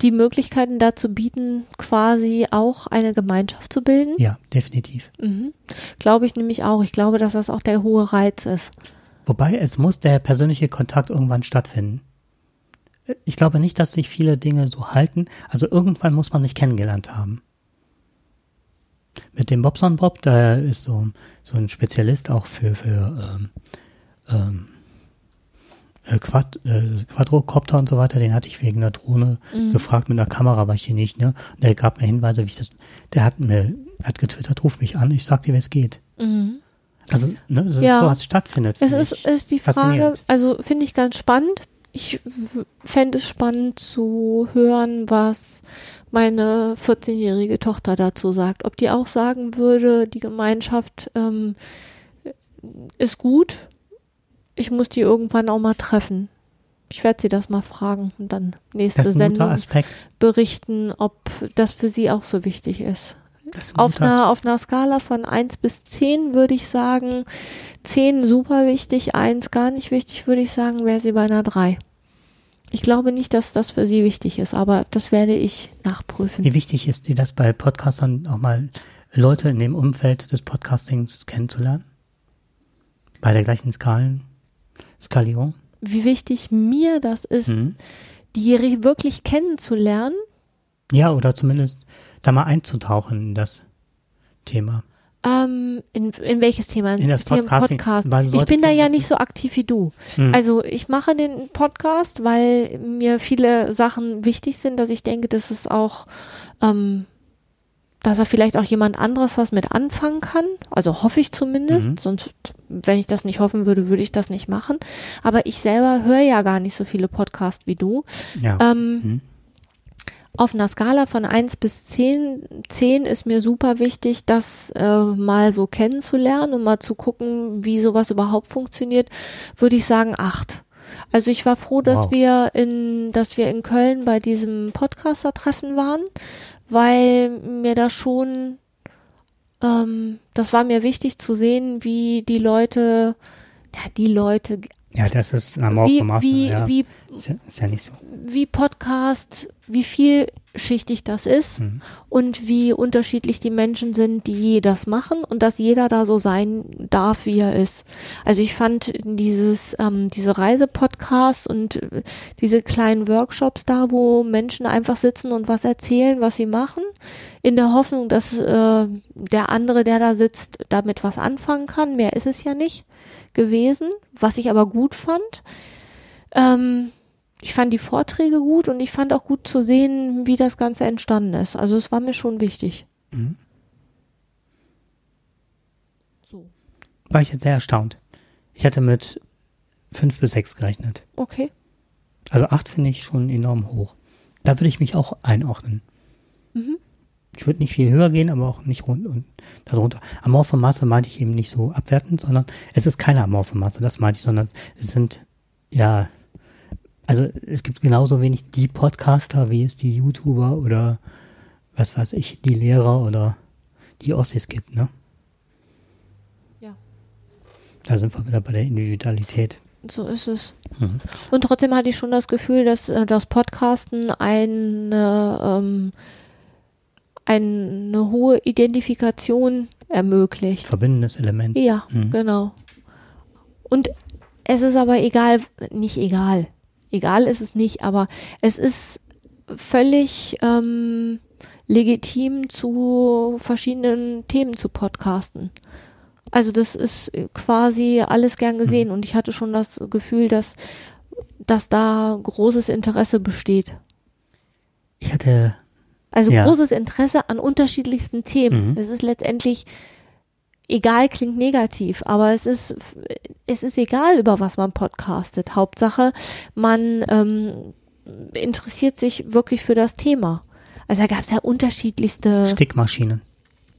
die Möglichkeiten dazu bieten, quasi auch eine Gemeinschaft zu bilden? Ja, definitiv. Mhm. Glaube ich nämlich auch. Ich glaube, dass das auch der hohe Reiz ist. Wobei es muss der persönliche Kontakt irgendwann stattfinden ich glaube nicht, dass sich viele Dinge so halten. Also irgendwann muss man sich kennengelernt haben. Mit dem Bobson Bob, der ist so, so ein Spezialist auch für, für ähm, ähm, äh, Quad, äh, Quadrocopter und so weiter, den hatte ich wegen einer Drohne mhm. gefragt, mit einer Kamera war ich hier nicht, ne? Und der gab mir Hinweise, wie ich das, der hat mir, hat getwittert, ruf mich an, ich sag dir, wie es geht. Mhm. Also, ne, so, ja. sowas stattfindet. Es ist, ist die Frage, also finde ich ganz spannend, ich fände es spannend zu hören, was meine 14-jährige Tochter dazu sagt. Ob die auch sagen würde, die Gemeinschaft ähm, ist gut, ich muss die irgendwann auch mal treffen. Ich werde sie das mal fragen und dann nächste Sendung berichten, ob das für sie auch so wichtig ist. Auf einer, auf einer Skala von 1 bis 10 würde ich sagen, 10 super wichtig, 1 gar nicht wichtig, würde ich sagen, wäre sie bei einer 3. Ich glaube nicht, dass das für sie wichtig ist, aber das werde ich nachprüfen. Wie wichtig ist dir das bei Podcastern auch mal Leute in dem Umfeld des Podcastings kennenzulernen? Bei der gleichen Skalen, Skalierung? Wie wichtig mir das ist, mhm. die wirklich kennenzulernen. Ja, oder zumindest da mal einzutauchen in das Thema. Ähm, in, in welches Thema? In das Podcasting. Podcast. Ich bin da ja nicht so aktiv wie du. Hm. Also ich mache den Podcast, weil mir viele Sachen wichtig sind, dass ich denke, dass es auch, ähm, dass er vielleicht auch jemand anderes was mit anfangen kann. Also hoffe ich zumindest. Mhm. Sonst, wenn ich das nicht hoffen würde, würde ich das nicht machen. Aber ich selber höre ja gar nicht so viele Podcasts wie du. Ja. Ähm, mhm auf einer Skala von 1 bis 10, 10 ist mir super wichtig, das äh, mal so kennenzulernen und mal zu gucken, wie sowas überhaupt funktioniert, würde ich sagen 8. Also ich war froh, dass wow. wir in, dass wir in Köln bei diesem Podcaster-Treffen waren, weil mir da schon, ähm, das war mir wichtig zu sehen, wie die Leute, ja, die Leute. Ja, das ist Amor wie, wie, ja. wie, ist ja, ist ja nicht so. Wie Podcast wie vielschichtig das ist mhm. und wie unterschiedlich die Menschen sind, die das machen und dass jeder da so sein darf, wie er ist. Also ich fand dieses, ähm, diese Reisepodcasts und äh, diese kleinen Workshops da, wo Menschen einfach sitzen und was erzählen, was sie machen, in der Hoffnung, dass äh, der andere, der da sitzt, damit was anfangen kann. Mehr ist es ja nicht gewesen, was ich aber gut fand. Ähm, ich fand die Vorträge gut und ich fand auch gut zu sehen, wie das Ganze entstanden ist. Also es war mir schon wichtig. Mhm. So. War ich jetzt sehr erstaunt. Ich hatte mit fünf bis sechs gerechnet. Okay. Also acht finde ich schon enorm hoch. Da würde ich mich auch einordnen. Mhm. Ich würde nicht viel höher gehen, aber auch nicht rund und darunter. Amorphe Masse meinte ich eben nicht so abwertend, sondern es ist keine amorphe Masse, das meinte ich, sondern es sind ja also es gibt genauso wenig die Podcaster, wie es die YouTuber oder was weiß ich, die Lehrer oder die Ossis gibt, ne? Ja. Da sind wir wieder bei der Individualität. So ist es. Mhm. Und trotzdem hatte ich schon das Gefühl, dass äh, das Podcasten eine, ähm, eine hohe Identifikation ermöglicht. Verbindendes Element. Ja, mhm. genau. Und es ist aber egal, nicht egal. Egal ist es nicht, aber es ist völlig ähm, legitim, zu verschiedenen Themen zu podcasten. Also das ist quasi alles gern gesehen mhm. und ich hatte schon das Gefühl, dass, dass da großes Interesse besteht. Ich hatte also ja. großes Interesse an unterschiedlichsten Themen. Mhm. Es ist letztendlich egal klingt negativ, aber es ist es ist egal über was man podcastet. Hauptsache man ähm, interessiert sich wirklich für das Thema. Also da gab es ja unterschiedlichste Stickmaschinen.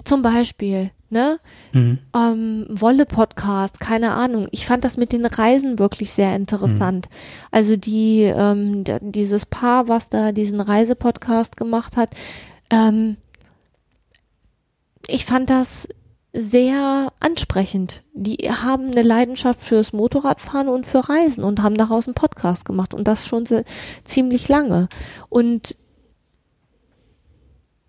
Zum Beispiel, ne? Mhm. Ähm, Wolle-Podcast, keine Ahnung. Ich fand das mit den Reisen wirklich sehr interessant. Mhm. Also die, ähm, dieses Paar, was da diesen Reisepodcast gemacht hat, ähm, ich fand das sehr ansprechend. Die haben eine Leidenschaft fürs Motorradfahren und für Reisen und haben daraus einen Podcast gemacht und das schon ziemlich lange. Und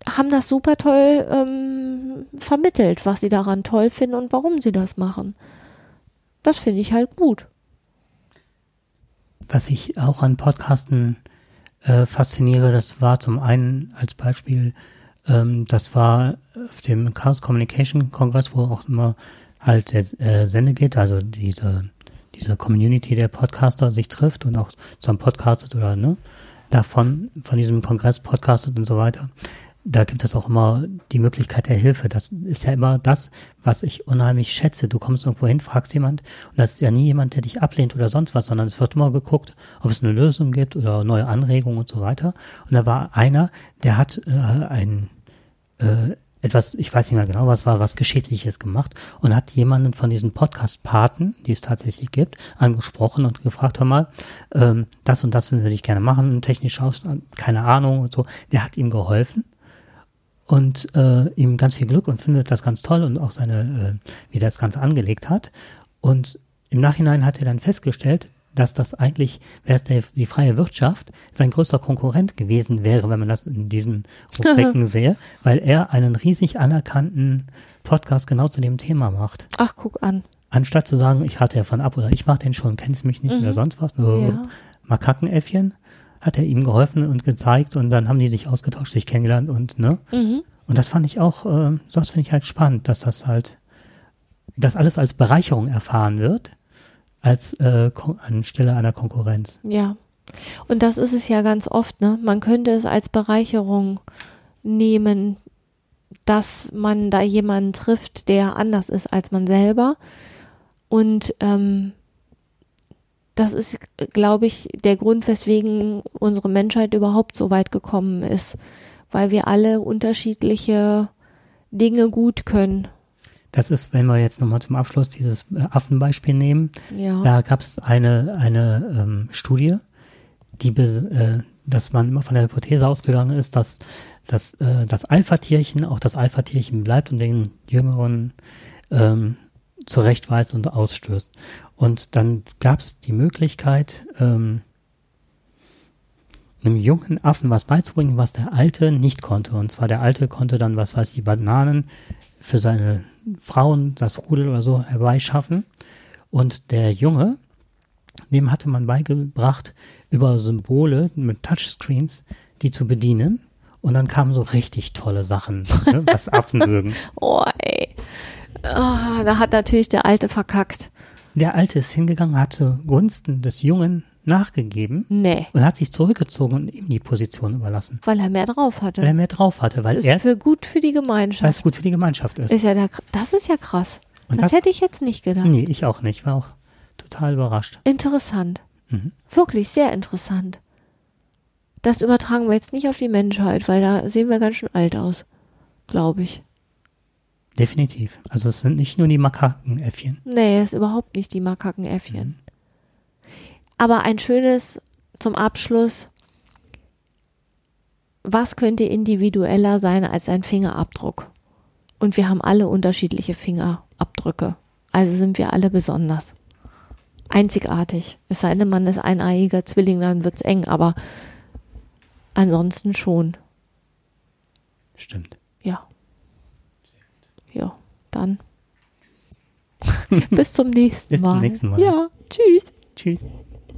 haben das super toll ähm, vermittelt, was sie daran toll finden und warum sie das machen. Das finde ich halt gut. Was ich auch an Podcasten äh, fasziniere, das war zum einen als Beispiel, ähm, das war auf dem Chaos Communication Kongress, wo auch immer halt der äh, Sende geht, also diese, diese Community der Podcaster sich trifft und auch zum Podcastet oder ne, davon, von diesem Kongress podcastet und so weiter da gibt es auch immer die Möglichkeit der Hilfe. Das ist ja immer das, was ich unheimlich schätze. Du kommst irgendwo hin, fragst jemand und das ist ja nie jemand, der dich ablehnt oder sonst was, sondern es wird immer geguckt, ob es eine Lösung gibt oder neue Anregungen und so weiter. Und da war einer, der hat äh, ein äh, etwas, ich weiß nicht mehr genau, was war, was Geschichtliches gemacht und hat jemanden von diesen Podcast-Paten, die es tatsächlich gibt, angesprochen und gefragt, hör mal, ähm, das und das würde ich gerne machen, technisch aus, keine Ahnung und so. Der hat ihm geholfen und äh, ihm ganz viel Glück und findet das ganz toll und auch seine, äh, wie er das Ganze angelegt hat. Und im Nachhinein hat er dann festgestellt, dass das eigentlich, wäre es der, die freie Wirtschaft, sein größter Konkurrent gewesen wäre, wenn man das in diesen Rubriken [LAUGHS] sehe, weil er einen riesig anerkannten Podcast genau zu dem Thema macht. Ach, guck an. Anstatt zu sagen, ich hatte ja von ab oder ich mache den schon, kennst mich nicht mhm. oder sonst was, nur ja. Makakenäffchen, hat er ihm geholfen und gezeigt und dann haben die sich ausgetauscht, sich kennengelernt und ne. Mhm. Und das fand ich auch, äh, sowas finde ich halt spannend, dass das halt, dass alles als Bereicherung erfahren wird, als äh, anstelle einer Konkurrenz. Ja. Und das ist es ja ganz oft, ne? Man könnte es als Bereicherung nehmen, dass man da jemanden trifft, der anders ist als man selber. Und ähm, das ist, glaube ich, der Grund, weswegen unsere Menschheit überhaupt so weit gekommen ist, weil wir alle unterschiedliche Dinge gut können. Das ist, wenn wir jetzt nochmal zum Abschluss dieses äh, Affenbeispiel nehmen, ja. da gab es eine, eine ähm, Studie, die, äh, dass man immer von der Hypothese ausgegangen ist, dass, dass äh, das Alpha-Tierchen auch das Alpha-Tierchen bleibt und den Jüngeren ähm, zurechtweist und ausstößt. Und dann gab es die Möglichkeit, ähm, einem jungen Affen was beizubringen, was der Alte nicht konnte. Und zwar der Alte konnte dann, was weiß ich, Bananen für seine Frauen, das Rudel oder so herbeischaffen. Und der Junge, dem hatte man beigebracht, über Symbole mit Touchscreens die zu bedienen. Und dann kamen so richtig tolle Sachen, ne, [LAUGHS] was Affen mögen. Oh, ey. Oh, da hat natürlich der Alte verkackt. Der Alte ist hingegangen, hatte Gunsten des Jungen nachgegeben nee. und hat sich zurückgezogen und ihm die Position überlassen. Weil er mehr drauf hatte. Weil er mehr drauf hatte, weil ist er für gut für die Gemeinschaft. Weil es gut für die Gemeinschaft ist. ist ja der, das ist ja krass. Und das, das, hätte ich jetzt nicht gedacht. Nee, ich auch nicht. War auch total überrascht. Interessant. Mhm. Wirklich sehr interessant. Das übertragen wir jetzt nicht auf die Menschheit, weil da sehen wir ganz schön alt aus. Glaube ich. Definitiv. Also es sind nicht nur die Makakenäffchen. Nee, es ist überhaupt nicht die Makakenäffchen. Mhm. Aber ein schönes zum Abschluss. Was könnte individueller sein als ein Fingerabdruck? Und wir haben alle unterschiedliche Fingerabdrücke. Also sind wir alle besonders. Einzigartig. Es sei denn, man ist eineiiger Zwilling, dann wird es eng, aber ansonsten schon. Stimmt. ja. Ja, dann. [LAUGHS] Bis zum nächsten Bis Mal. zum nächsten Mal. Ja, tschüss. Tschüss.